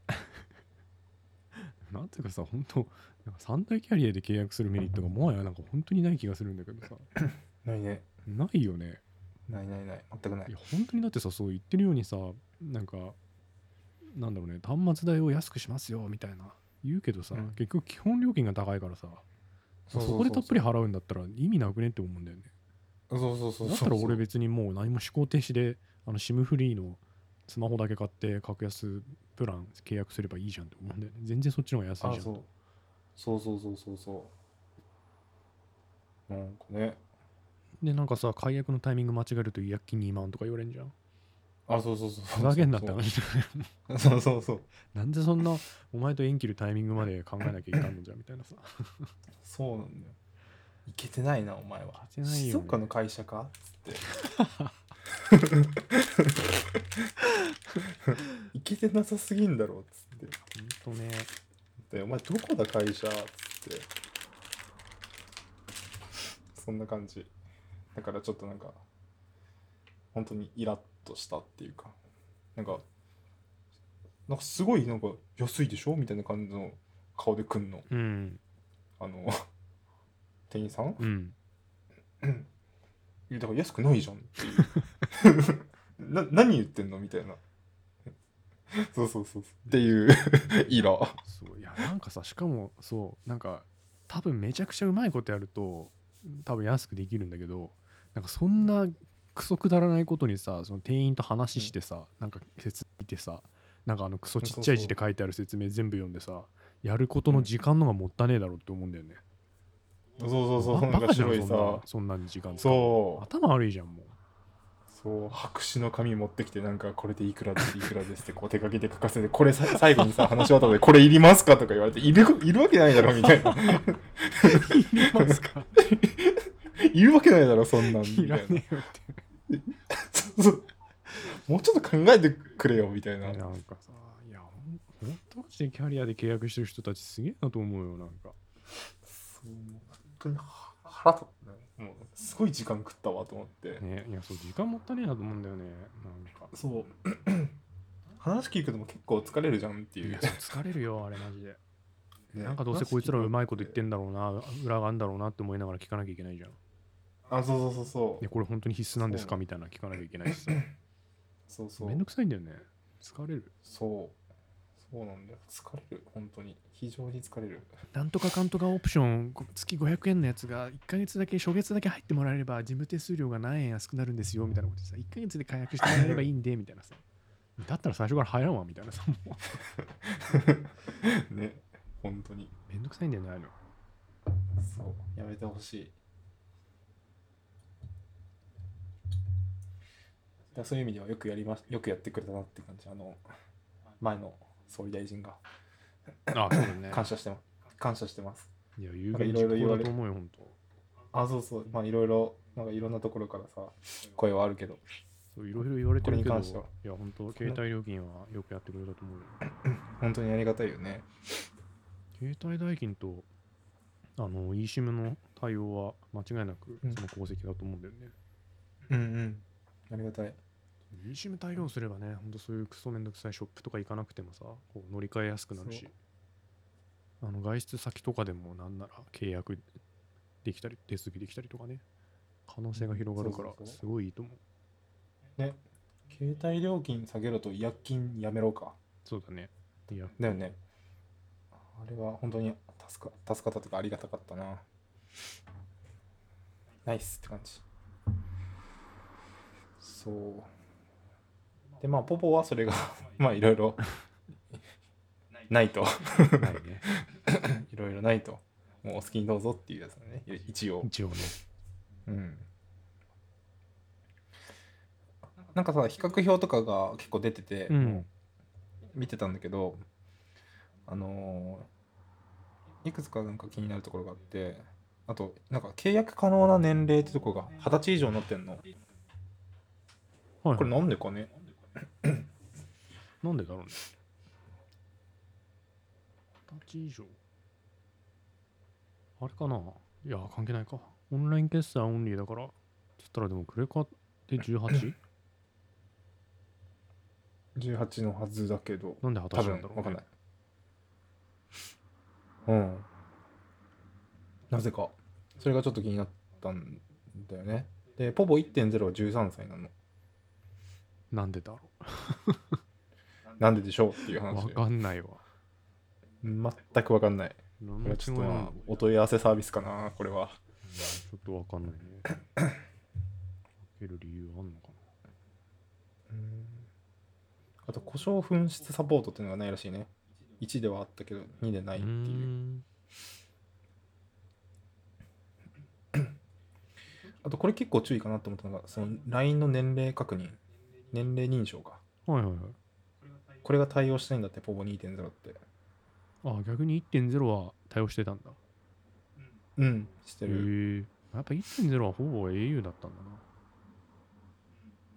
なんていうかさ本当なんか三大キャリアで契約するメリットがもはやなんか本当にない気がするんだけどさ。ないね。ないよね。ないないない。全くない。いや本当にだってさそう言ってるようにさなんかなんだろうね端末代を安くしますよみたいな言うけどさ、うん。結局基本料金が高いからさそこでたっぷり払うんだったら意味なくねって思うんだよね。そうそうそうだったら俺別にもう何も思考停止であの SIM フリーのスマホだけ買って格安プラン契約すればいいじゃんって思うんだよね。全然そっちの方が安いじゃんあそう。そうそうそうそうそう。なんかね。でなんかさ解約のタイミング間違えると違約金2万とか言われんじゃんあそうそうそう。ふざけんなって話だよ そうそうそう。なんでそんなお前と縁切るタイミングまで考えなきゃいかんのじゃんみたいなさ。そうなんだよ。いけてないなお前は。いけてないよ。ね静岡の会社かつって。いけてなさすぎんだろつって。ほんとね。でお前どこだ会社つって。そんな感じ。だからちょっとなんか本当にイラッとしたっていうかなんかなんかすごいなんか安いでしょ？みたいな感じの顔で来んの。うん。あの 店員さん？うん。いやだから安くないじゃん。っていうな何言ってんの？みたいな。そうそうそうそう。っていう イラそういやなんかさしかもそうなんか多分めちゃくちゃうまいことやると多分安くできるんだけどなんかそんなクソくだらないことにさその店員と話してさ、なんか説明見てさなんかあのクソちっちゃい字で書いてある説明全部読んでさやることの時間のがもったねえだろって思うんだよね、そうそうそうばなんかバカじゃんそん白いさ。なそんなに時間そう。頭悪いじゃんもう。そう。白紙の紙持ってきてなんかこれでいくらですいくらですってこう手書きで書かせてこれさ最後にさ 話し終わったのでこれいりますかとか言われているいるわけないだろみたいな。いりますか。いるわけないだろ そんなん。みたいらいなねえよって そうそう。もうちょっと考えてくれよみたいな。なんかさいやほんほんとマジでキャリアで契約してる人たちすげえなと思うよなんか。そう本当に腹立ったね。もうすごい時間食ったわと思って、ねいやそう時間もったねえなと思うんだよねなんか。そう。話聞くのも結構疲れるじゃんっていう。い疲れるよあれマジで。ねなんかどうせこいつらうまいこと言ってんだろうな裏があんだろうなって思いながら聞かなきゃいけないじゃんあそうそうそうそう。でこれ本当に必須なんですか？みたいな聞かなきゃいけないしさ。そうそう。めんどくさいんだよね。疲れる。そう。そうなんだよ。疲れる。本当に。非常に疲れる。なんとかかんとかオプションこ月500円のやつが1ヶ月だけ初月だけ入ってもらえれば事務手数料が何円安くなるんですよみたいなことでさ。1ヶ月で解約してもらえればいいんでみたいなさ。だったら最初から入らんわみたいなさもう。ね。本当に。めんどくさいんだよねあの。そう。やめてほしいそういう意味ではよくやりましよくやってくれたなって感じあの前の総理大臣が。あそうだね。感謝してます。感謝してます。いや有言実行ろいろ言われだと思うよ本当あそうそう。まあいろいろなんかいろんなところからさ声はあるけど。そういろいろ言われてるけどこれに関しては。いや本当携帯料金はよくやってくれたと思うよ。本当にありがたいよね。携帯代金とあの eSIM の対応は間違いなくうん。その功績だと思うんだよね、うんうん。ありがたい eSIM 対応すればね、ほんとそういうクソめんどくさいショップとか行かなくてもさ、こう乗り換えやすくなるしそ、あの外出先とかでもなんなら契約できたり、手続きできたりとかね、可能性が広がるからすごいいいと思う。ね携帯料金下げろと違約金やめろか。そうだね。いや、だよね。あれは本当に助か助かったとかありがたかったな。ナイスって感じ。そうでまあポポはそれが まあいろいろないと。ないね。いろいろないと。もうお好きにどうぞっていうやつだね。一応。一応ね。うん。なんかさ比較表とかが結構出てて、うん。見てたんだけどあのーいくつかなんか気になるところがあってあとなんか契約可能な年齢ってとこが二十歳以上になってんの。はい、これなんでかね？なんでだろうね。二十歳以上。あれかな。いや、関係ないか。オンライン決済オンリーだから、つったらでもクレカって 18? 18 のはずだけど。なんで二十多歳なんだろう、ね、分わかんない。うん。なぜか。それがちょっと気になったんだよね。でポポ1.0は13歳なのなんでだろ なんででしょうっていうう。わ話でかんないわ。全くわかんない。これはちょっとお問い合わせサービスかなこれは。ちょっとわかんないね。かける理由あんのかあと故障紛失サポートっていうのがないらしいね。1ではあったけど2でなないっていう。あとこれ結構注意かなと思ったのが、その LINE の年齢確認、年齢認証か。はいはいはい。これが対応してないんだって、ポボ2.0って。あ、逆に1.0は対応してたんだ。うん、してへる。え。やっぱ1.0はほぼ au だったんだな。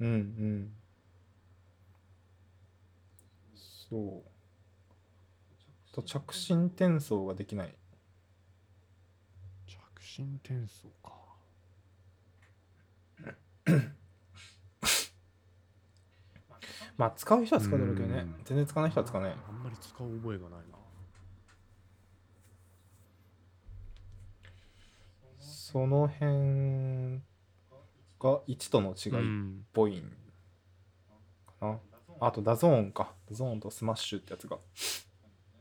うんうん。そう。と着信転送ができない。着信転送か。まあ使う人は使うだろうけどねうん。全然使わない人は使わない。あんまり使う覚えがないな。その辺が1との違いっうん。ぽいんかな。あとダゾーンか。ダゾーンとスマッシュってやつが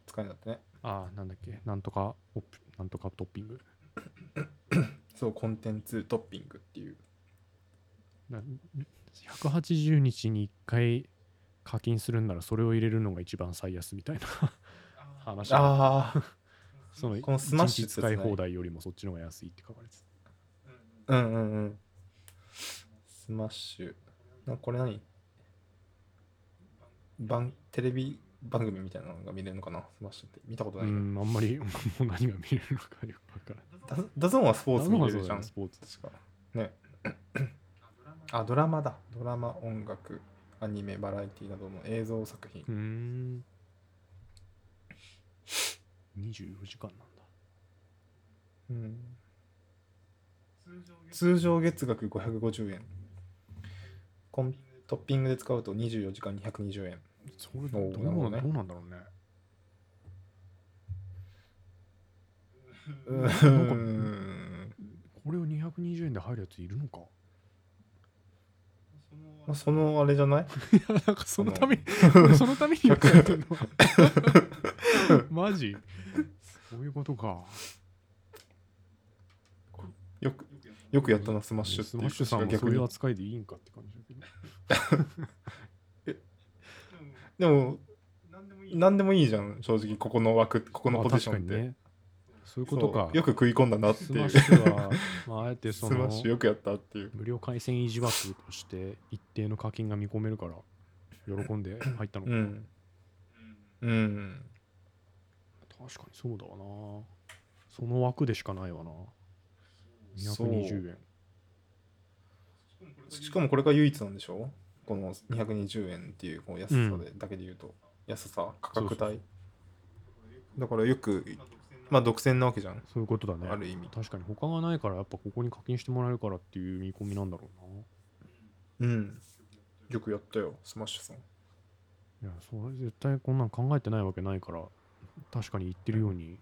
使えるんだってね。ああ、なんだっけ。なんとかなんとかトッピング。そう、コンテンツトッピングっていう。な180日に1回課金するんならそれを入れるのが一番最安みたいな話だああ、そのこのスマッシュ1日使い放題よりもそっちの方が安いって書かれてたうんうんうん。スマッシュ。なこれ何？番テレビ番組みたいなのが見れるのかな？スマッシュって。見たことうないけど。んあんまりもう何が見れるのかよくわからないダダゾーンはスポーツ見れるじゃ。んスポーツ確か。ね。あ、ドラマだ。ドラマ、音楽、アニメ、バラエティなどの映像作品。うーん24時間なんだうん、通常月額550円。コントッピングで使うと24時間220円。そどうなねどうなんだろうねうん。これを220円で入るやついるのか？まあ、そのあれじゃない？いやなんかそのためにそのためにやってんの。マジ？そういうことか。よく、よくやったな、スマッシュって。スマッシュさんも逆に。そういう。扱いでいいんかって感じだけど。でも、なんでもいいじゃん、正直、ここの枠、ここのまあポジションって。確かにねそういうことか。よく食い込んだなっていう。スマッシュは、まあ、あえてスそのマッシュよくやったっていう。無料回線維持枠として一定の課金が見込めるから喜んで入ったのか。な、うん。うん。確かにそうだわな。その枠でしかないわな。220円。しかもこれが唯一なんでしょ？この220円っていうこう安さでだけで言うと、安さ価格帯。だからよくまあ独占なわけじゃん、そういうことだね。ある意味。確かに他がないからやっぱここに課金してもらえるからっていう見込みなんだろうな。うん。よくやったよスマッシュさん。いやそれ絶対こんなん考えてないわけないから確かに言ってるように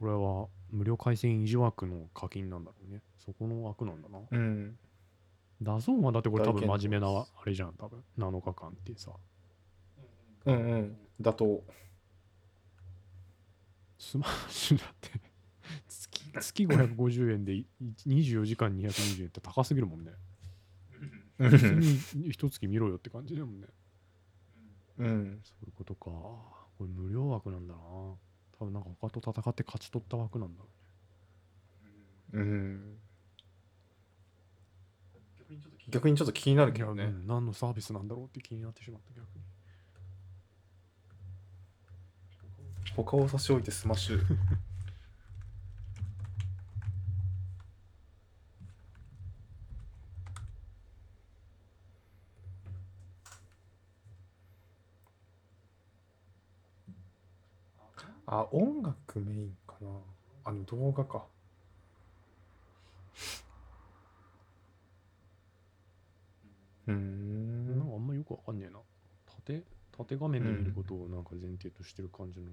これは無料回線維持枠の課金なんだろうね。そこの枠なんだな。うん。ダゾーンはだってこれ多分真面目なあれじゃん多分。7日間ってさ。うんうん。打倒スマッシュだって。月月550円でい24時間220円って高すぎるもんね。う普通んに一月見ろよって感じだもんね。うん。そういうことか。これ無料枠なんだな。多分なんか他と戦って勝ち取った枠なんだろうね。うん。逆にちょっと気になるけどね。何のサービスなんだろうって気になってしまった逆に他を差し置いてスマッシュ。あ音楽メインかな。あの動画か。うーん。なんかあんまよくわかんねえな。縦縦画面で見ることをなんか前提としてる感じの、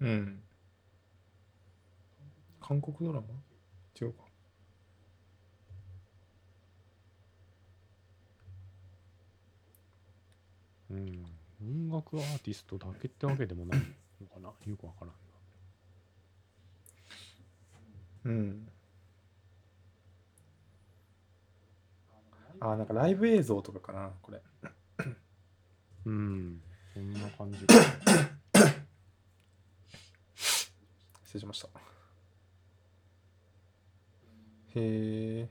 うん。韓国ドラマ？違うか。うん、音楽アーティストだけってわけでもないのかな？よくわからんな。うん。あなんかライブ映像とかかなこれ。うん。そんな感じ 失礼しましたへえ。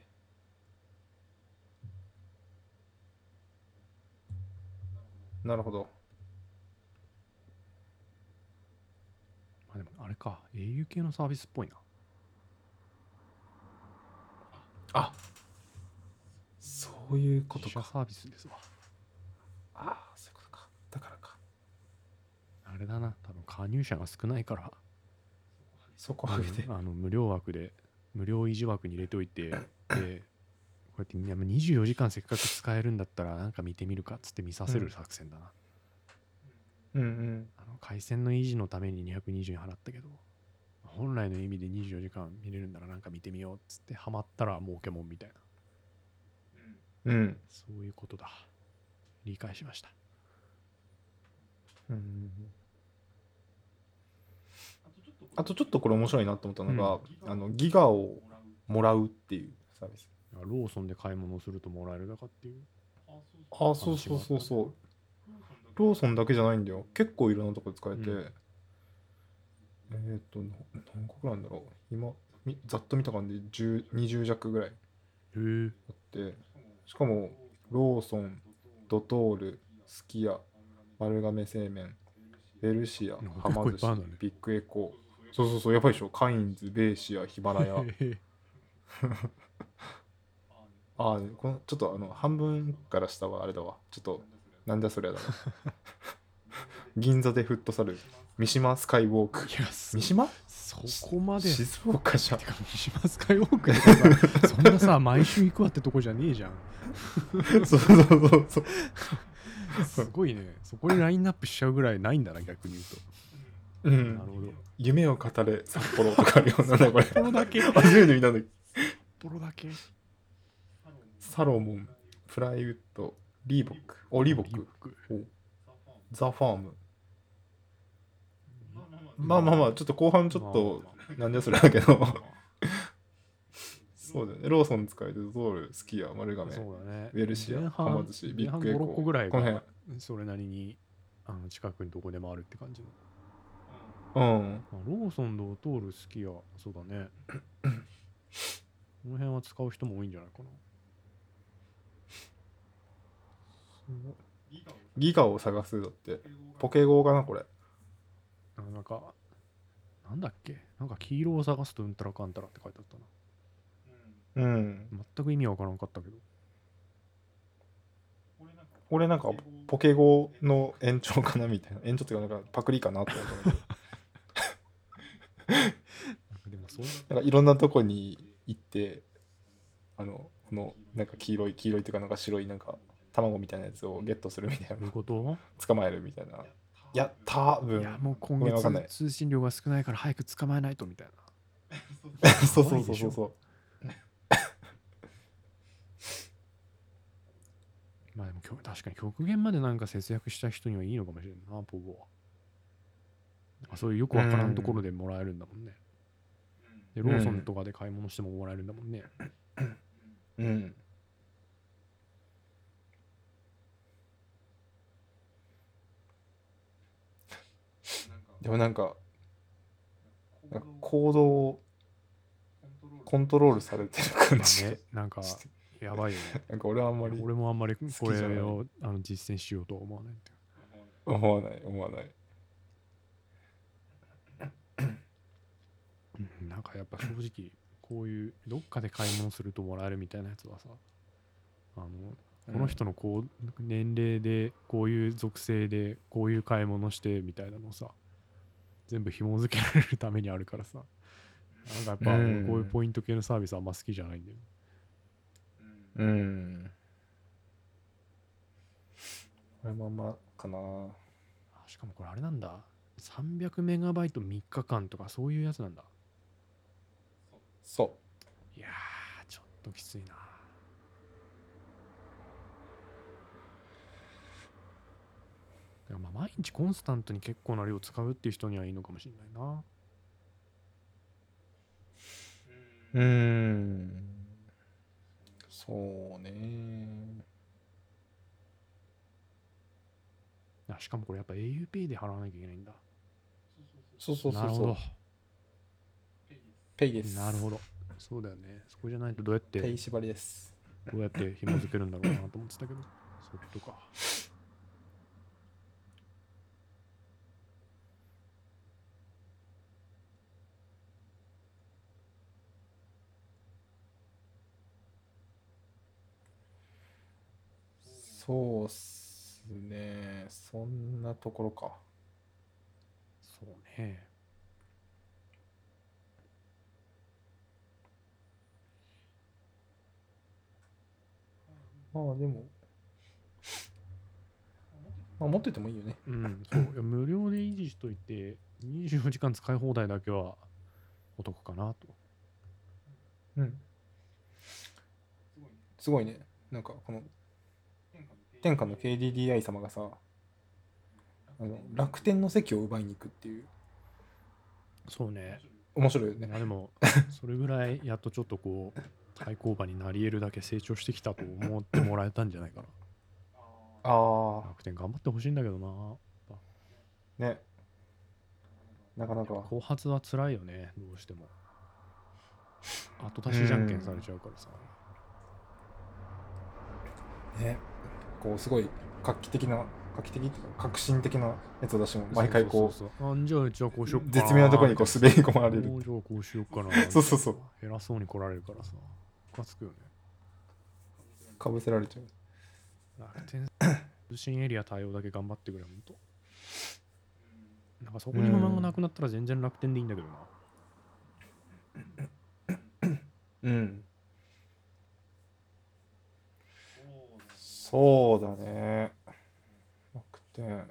なるほど。まあでもあれか au 系のサービスっぽいなあそういうことか。サービスですわああ、そういうことか。だからか。あれだな多分加入者が少ないからそこ上げて。あの無料枠で無料維持枠に入れておいてでこうやっていやもう24時間せっかく使えるんだったらなんか見てみるかっつって見させる作戦だな、うんうん。あの回線の維持のために220円払ったけど本来の意味で24時間見れるんならなんか見てみようっつってハマったら儲けもんみたいな。うん。そういうことだ。理解しました。うんあとちょっとこれ面白いなと思ったのが、あのギガをもらうっていうサービス。ローソンで買い物をするともらえるだかっていう？あ、そうそうそうそう。ローソンだけじゃないんだよ。結構いろんなとこで使えて。うんえーっと、な何個くらいなんだろう。今、みざっと見た感じで10 20弱ぐらいあって、しかも、ローソン、ドトール、すき家、丸亀製麺、ベルシアなん、かはま寿司ね、ビッグエコー。そうそうそう、やばいでしょ。カインズ、ベーシア、ヒマラヤ。ああ、このちょっとあの半分から下はあれだわ。ちょっとなんだそりゃだわ。銀座でフットサル、三島スカイウォーク。三島？そこまで静岡じゃ三島スカイウォークそんなさ毎週行くわってとこじゃねえじゃんそうそうそうそう。すごいねそこにラインナップしちゃうぐらいないんだな逆に言うとうんなるほど夢を語れ札幌とかあるようなんだこれ。これだけ初めて見たんだけ？ど。ポロだけサロモン、プライウッド、リーボック。お、リーボック。ザ・ファーム。まあまあまあ、ちょっと後半ちょっと、なんじゃそれだけど。そうだよね。ローソン使えて、ドトール、スキヤ、丸亀、そうだねウェルシア、はま寿司、ビッグエコ5、6個ぐらいこのがそれなりにあの近くにどこでもあるって感じの、辺。うん。まあ、ローソンドトール好きやそうだね この辺は使う人も多いんじゃないかなギガを探すだって。ポケゴーかな、これ。あなんかなんだっけ？なんか黄色を探すとうんたらかんたらって書いてあったなうん。全く意味わからんかったけど俺なんか、ポケゴーの延長かなみたいな。延長っていうか、なんかパクリかなって思ったでもそういうなんかいろんなとこに行って、あの、この、なんか黄色い、黄色いっていうか、なんか白い、なんか、卵みたいなやつをゲットするみたいな。こと？捕まえるみたいな。いや、多分いやもう今月通信量が少ないから早く捕まえないとみたい そうそうそうそうそう。な まあでも確かに極限までなんか節約した人にはいいのかもしれんなポゴはなんかそういうよくわからんところでもらえるんだもんね。でローソンとかで買い物してももらえるんだもんね。うん。でもなんか、行動をコントロールされてる感まあじでね、なんかやばいよね。なんか俺はあんまり。俺もあんまりこれをあの実践しようとは思わない思わない思わない。うんなんかやっぱ正直こういうどっかで買い物するともらえるみたいなやつはさあのこの人のこう年齢でこういう属性でこういう買い物してみたいなのさ全部紐付けられるためにあるからさなんかやっぱうん。こういうポイント系のサービスあんま好きじゃないんだよね。うん。これまんまかな。あしかもこれあれなんだ。300メガバイト3日間とかそういうやつなんだそいやーちょっときついなまあ毎日コンスタントに結構な量使うっていう人にはいいのかもしれないなう。うん。そうね。あしかもこれやっぱ auPay で払わなきゃいけないんだそうそうそうなるほどそう。ペイです。なるほどそうだよね。そこじゃないとどうやって、手縛りですどうやって紐付けるんだろうなと思ってたけど、そっとか。そうっすねそんなところかそうね。まあでもまあ持っててもいいよねうん、そう。いや無料で維持しといて、24時間使い放題だけはお得かなと。うんすごいねなんかこの天下の KDDI 様がさあの楽天の席を奪いに行くっていうそうね。面白いよねまあでも、それぐらいやっとちょっとこう、対抗馬になり得るだけ成長してきたと思ってもらえたんじゃないかな。あ楽天頑張ってほしいんだけどな。あね。なかなか。後発は辛いよね、どうしても。後出しじゃんけんされちゃうからさ。ね。こうすごい画期的な画期的革新的なやつを出しても毎回こうそうそう。そうあんじゃあこうしよっかな。絶妙なところにこう滑り込まれるもうじゃあこうしよっかな。そうそうそう。偉そうに来られるからさムカつくよね。かぶせられちゃう。楽天 通信エリア対応だけ頑張ってくれほんと。なんかそこに不満がなくなったら全然楽天でいいんだけどな。うん。そうだね。楽天。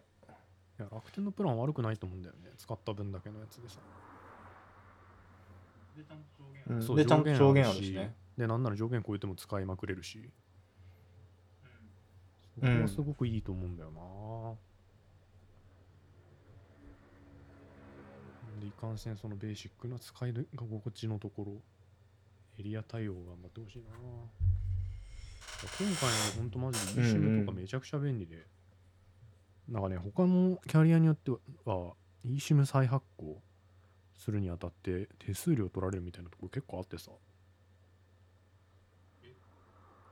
いや楽天のプラン悪くないと思うんだよね。使った分だけのやつでさ、でちゃんと上限あるし。しねでなんなら上限超えても使いまくれるし。そこうんはすごくいいと思うんだよな、でいかんせんそのベーシックな使いが心地のところ。エリア対応頑張ってほしいな。今回のほんとマジで eSIM とかめちゃくちゃ便利で、なんかね他のキャリアによっては eSIM 再発行するにあたって手数料取られるみたいなところ結構あってさ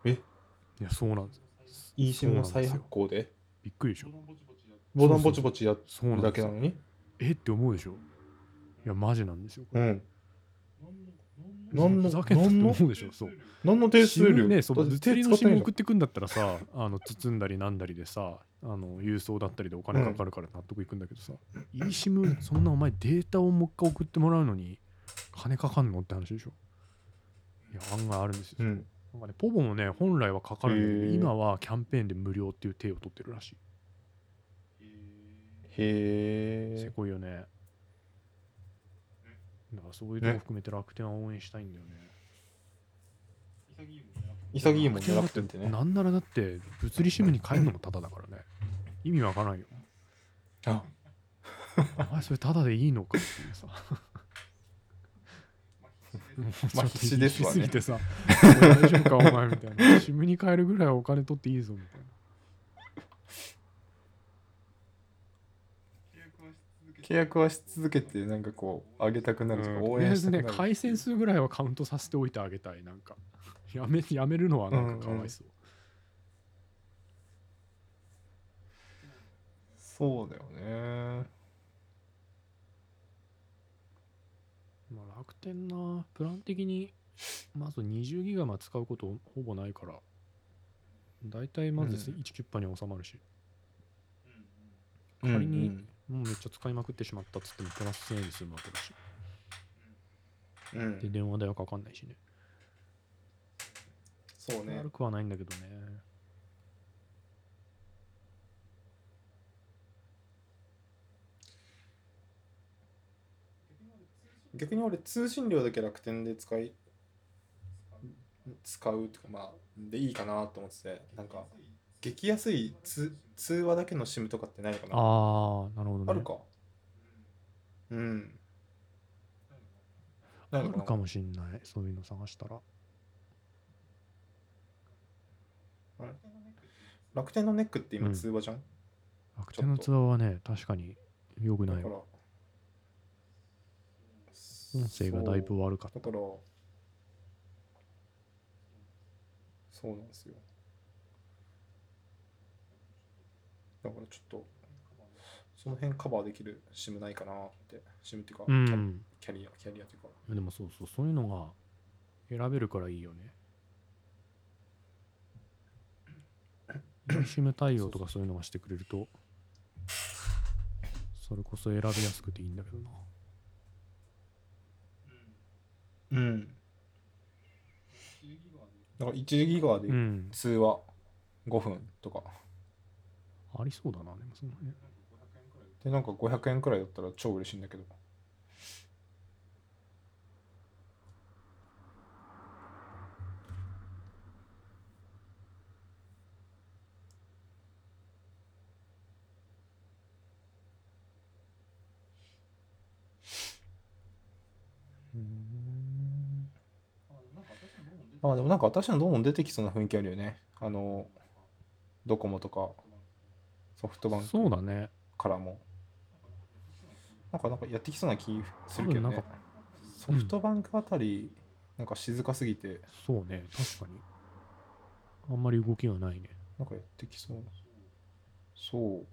え？いやそうなんです eSIM の再発行で？びっくりでしょボタンぼちぼちやっそうなんですよ。るだけなのに？え？って思うでしょ。いやマジなんですようん。なんのふざけんなってなんの思うでしょそう。何の手数料ねそうだって物理のって SIM ない送ってくんだったらさあの包んだりなんだりでさあの郵送だったりでお金かかるから納得いくんだけどさ、eSIM そんなお前データをもう一回送ってもらうのに金かかんのって話でしょ。いや案外あるんですよ、うんなんかねポボもね本来はかかるんだけど今はキャンペーンで無料っていう手を取ってるらしい。へえせこいよね。だからそういうとこ含めて楽天は応援したいんだよね。潔いもんね。楽楽天ってね。なんならだって物理 SIM に変えるのもタダだからね。意味わからんよ。あ。お前それタダでいいのかっていうさまあ必死ですわね。てさ大丈夫かお前みたいな。SIM に変えるぐらいはお金取っていいぞみたいな。契約はし続けてなんかこう上げたくなるとか応うん。とりあえず援したくなるね回線数ぐらいはカウントさせておいてあげたいなんか。やめやめるのはなんかかわいそう、そうだよねまあ、楽天な。プラン的にまず20ギガま使うことほぼないから。大体まずうん。1キュッパに収まるし、うん仮にうんもうめっちゃ使いまくってしまったっつってもプラス1000円で済むわけだし。うん。で電話代はかかんないしね。そうね。悪くはないんだけどね逆に俺通信料だけ楽天で使い使うとかまあでいいかなと思っててなんか激安い通通話だけの SIM とかってないのかな。ああなるほどね。あるか。うん。あるかもしんない。そういうの探したら。楽天のネックって今うん。通話じゃん、楽天のツアーはね確かに良くないわ。だから音声がだいぶ悪かっただからそうなんですよだからちょっとその辺カバーできる SIM ないかなって SIM っていうか、うキャん。キャリアキャリアっていうかでもそうそう、そういうのが選べるからいいよね。SIM 対応とかそういうのがしてくれると、それこそ選びやすくていいんだけどな。うんだから1ギガでうん。通話5分とか、ありそうだな、でもその辺。でなんか500円くらいだったら超嬉しいんだけどあでもなんか私のどんどん出てきそうな雰囲気あるよねあのドコモとかソフトバンクそうだね。からもなんかなんかやってきそうな気するけどね多分なんかソフトバンクあたりなんか静かすぎてそうね、確かに。あんまり動きがないね。なんかやってきそうなそう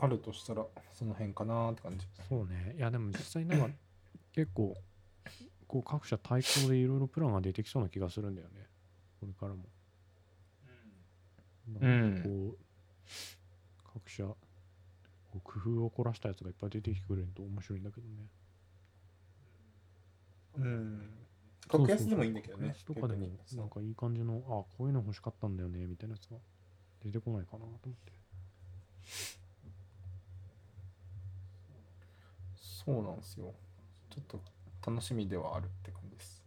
あるとしたらその辺かなって感じそうね。いや、でも実際なんか 結構、こう各社対抗でいろいろプランが出てきそうな気がするんだよね。これからも。なんかこう、各社、こう工夫を凝らしたやつがいっぱい出てくれると面白いんだけどね。うん格安でもいいんだけどね格安とかでもなんかいい感じの、あ、こういうの欲しかったんだよね、みたいなやつが出てこないかなと思って。そうなんですよ。ちょっと楽しみではあるって感じです。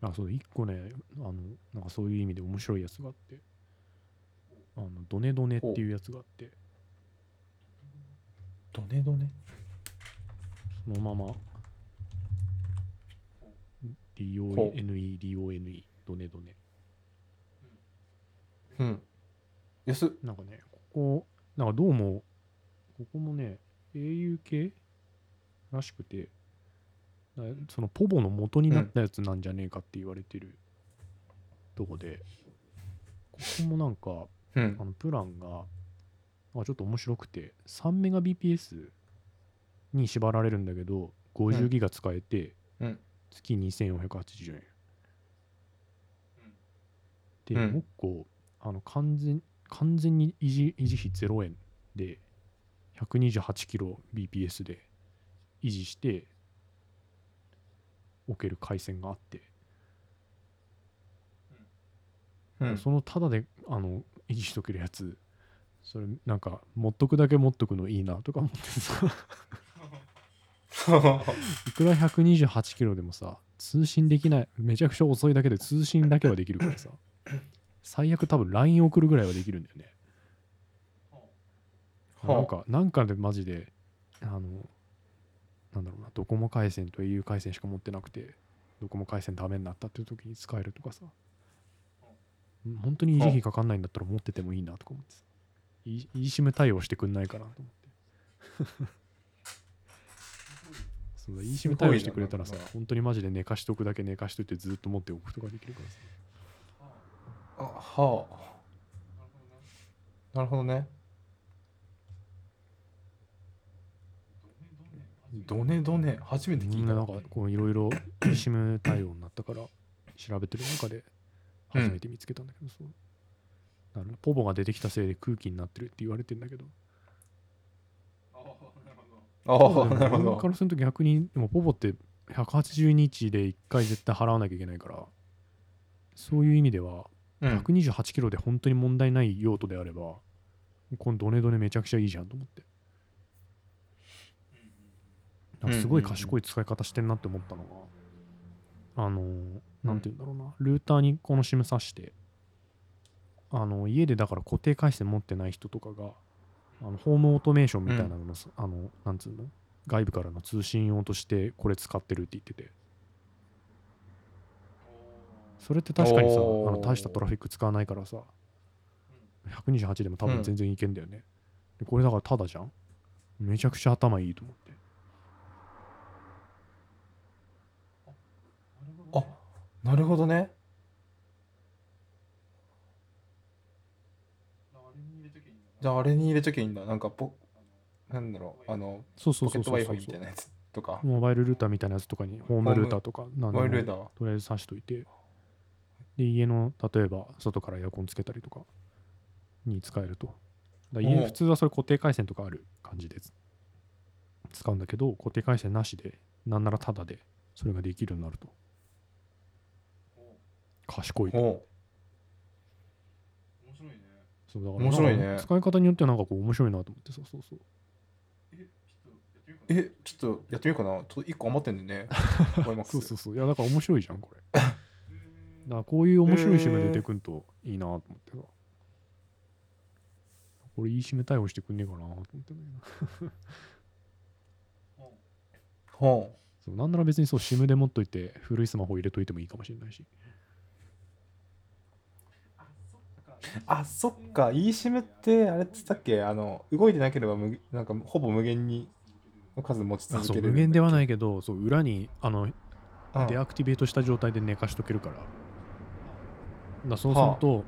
あ、そう、一個ね、あの、なんかそういう意味で面白いやつがあって、あの、ドネドネっていうやつがあって、ドネドネ？そのまま、DONE、DONE、ドネドネ。うん。安っ。なんかね、ここ、なんかどうも、ここもね、au 系らしくて、だそのポボの元になったやつなんじゃねえかって言われてるとこで、ここもなんか、うん。あのプランが、あちょっと面白くて、3メガ BPS に縛られるんだけど、50ギガ使えて、うん。月2480円。で、うん。もう一個、あの完全完全に維持維持費0円で、128キロ BPS で維持しておける回線があって、うん。そのただであの維持しとけるやつ。それなんか持っとくだけ持っとくのいいなとか思ってさ。いくら128キロでもさ通信できないめちゃくちゃ遅いだけで通信だけはできるからさ。最悪多分 LINE 送るぐらいはできるんだよね。はあなんかなんかでマジであのなんだろうなドコモ回線と au 回線しか持ってなくてドコモ回線ダメになったっていう時に使えるとかさ。うん本当に維持費かかんないんだったら持っててもいいなとか思ってさ。e- eSIM 対応してくんないかなと思って。そうだ eSIM 対応してくれたらさ本当にマジで寝かしとくだけ寝かしといてずっと持っておくとかできるからさ。あはあ。なるほどねドネドネ初めて聞いた。みんななんかこういろいろ eSIM 対応になったから調べてる中で初めて見つけたんだけど、そう。だからポボが出てきたせいで空気になってるって言われてんだけど。あそうあなるほど。俺からすると逆にでもポボって180日で1回絶対払わなきゃいけないからそういう意味ではうん。128キロで本当に問題ない用途であればこのドネドネめちゃくちゃいいじゃんと思ってなんかすごい賢い使い方してんなって思ったのが、あのーなんて言うんだろうな、ルーターにこの SIM 挿してあの家でだから固定回線持ってない人とかがあのホームオートメーションみたいなのの、あのなんつうの？外部からの通信用としてこれ使ってるって言ってて。それって確かにさあの大したトラフィック使わないからさ128でも多分全然いけんだよね、でこれだからタダじゃん？めちゃくちゃ頭いいと思ってあなるほどね。じゃああれに入れときゃいいんだ。なんかポなんだろう。あのそうそうポケットそう。そうそう Wi-Fi みたいなやつとか。モバイルルーターみたいなやつとかにホームルーター。とかなんでもモバイルレーダーとりあえず挿しといて。で家の例えば外からエアコンつけたりとかに使えると。だから家おう。普通はそれ固定回線とかある感じで使うんだけど固定回線なしでなんならタダでそれができるようになると賢いと。お。うそうだから面白いね。使い方によってはなんかこう面白いなと思ってそうそうそう。えちょっとやってみようかな。ちょっと1個余ってんでね。そうそうそう。いやだから面白いじゃんこれ。だからこういう面白いシム出てくんといいなと思ってさ。これいいシム対応してくんねえかなと思ってんだけど。ほう。そうなんなら別にそう SIM で持っといて古いスマホ入れといてもいいかもしれないしあそっか。eSIM ってあれっつったっけ？あの動いてなければ無なんかほぼ無限にの数持ち続けれる無限ではないいけどそう裏にあのうん。デアクティベートした状態で寝かしとけるから。だそうすると、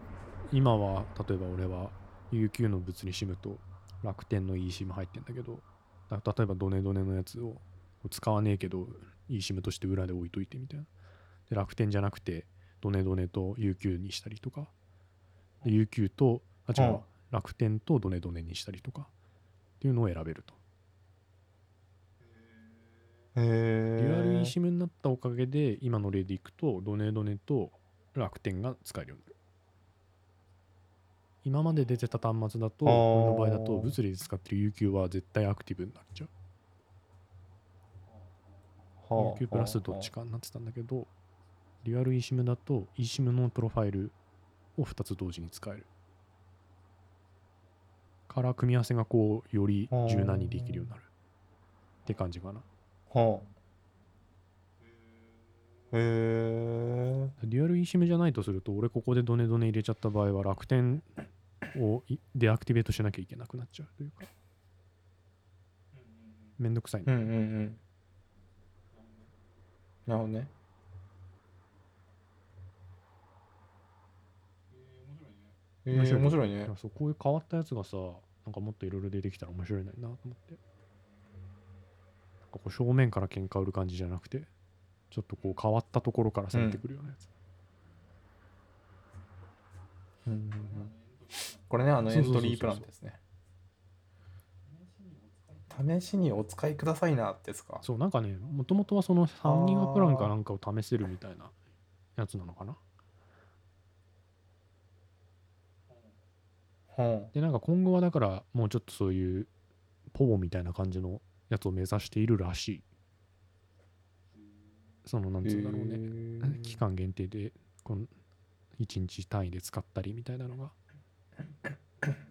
今は例えば俺は UQ の物理 SIM と楽天の eSIM 入ってんだけどだ例えばドネドネのやつを使わねえけど eSIM として裏で置いといてみたいな。で楽天じゃなくてドネドネと UQ にしたりとか。で UQ とあ違う、うん。楽天とドネドネにしたりとかっていうのを選べると。へデュアルえ eSIM になったおかげで今の例でいくとドネドネと楽天が使えるようになる。今まで出てた端末だと俺の場合だと物理で使ってる UQ は絶対アクティブになっちゃう。UQ プラスどっちかになってたんだけどデュアル eSIM だと eSIM のプロファイルを2つ同時に使える。から組み合わせがこうより柔軟にできるようになる。って感じかな。はあへえデュアル eSIM じゃないとすると、俺ここでドネドネ入れちゃった場合は楽天をいデアクティベートしなきゃいけなくなっちゃうというか、めんどくさいね、うんうんうん。なるほどねえー、面白い面白いねそうこういう変わったやつがさ、なんかもっといろいろ出てきたら面白いなと思って。なんかこう正面から喧嘩売る感じじゃなくて、ちょっとこう変わったところから攻めてくるようなやつ。うんうんうんこれねあのエントリープランですね試しにお使いくださいなってやつか？そう、なんかね、もともとはその3ギガプランかなんかを試せるみたいなやつなのかな。うんで、なんか今後はだから、もうちょっとそういう、ポボみたいな感じのやつを目指しているらしい。その、なんつうんだろうね。へー期間限定で、この、1日単位で使ったりみたいなのが、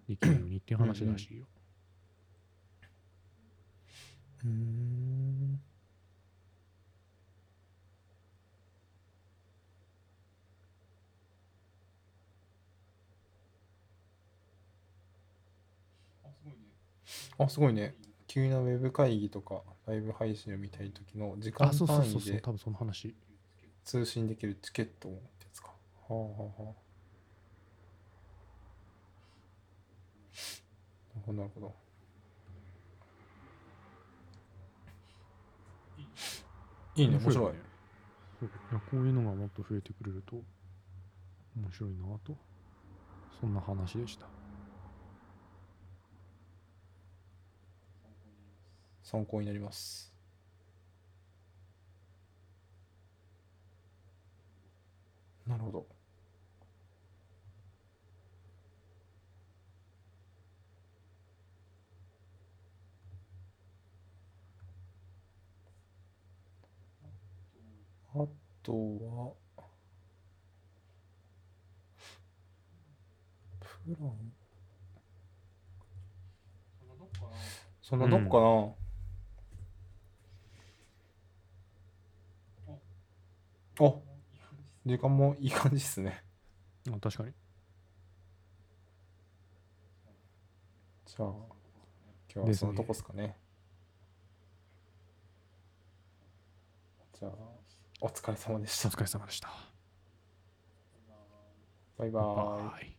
できるようにっていう話らしいよ。うーんあすごいね。急なウェブ会議とかライブ配信を見たい時の時間あ、そうそう単位そう。そう、で多分その話。通信できるチケットってやつか。はあはあはあ。なるほどなるほど。いいね。面白い。そういやこういうのがもっと増えてくれると面白いなと。そんな話でした参考になります。なるほど。あとはプラン。そんなとこかな、あ時間もいい感じっすねあ確かに。じゃあ今日はそのとこっすかねじゃあお疲れ様でしたお疲れ様でした。バイバーイバイ。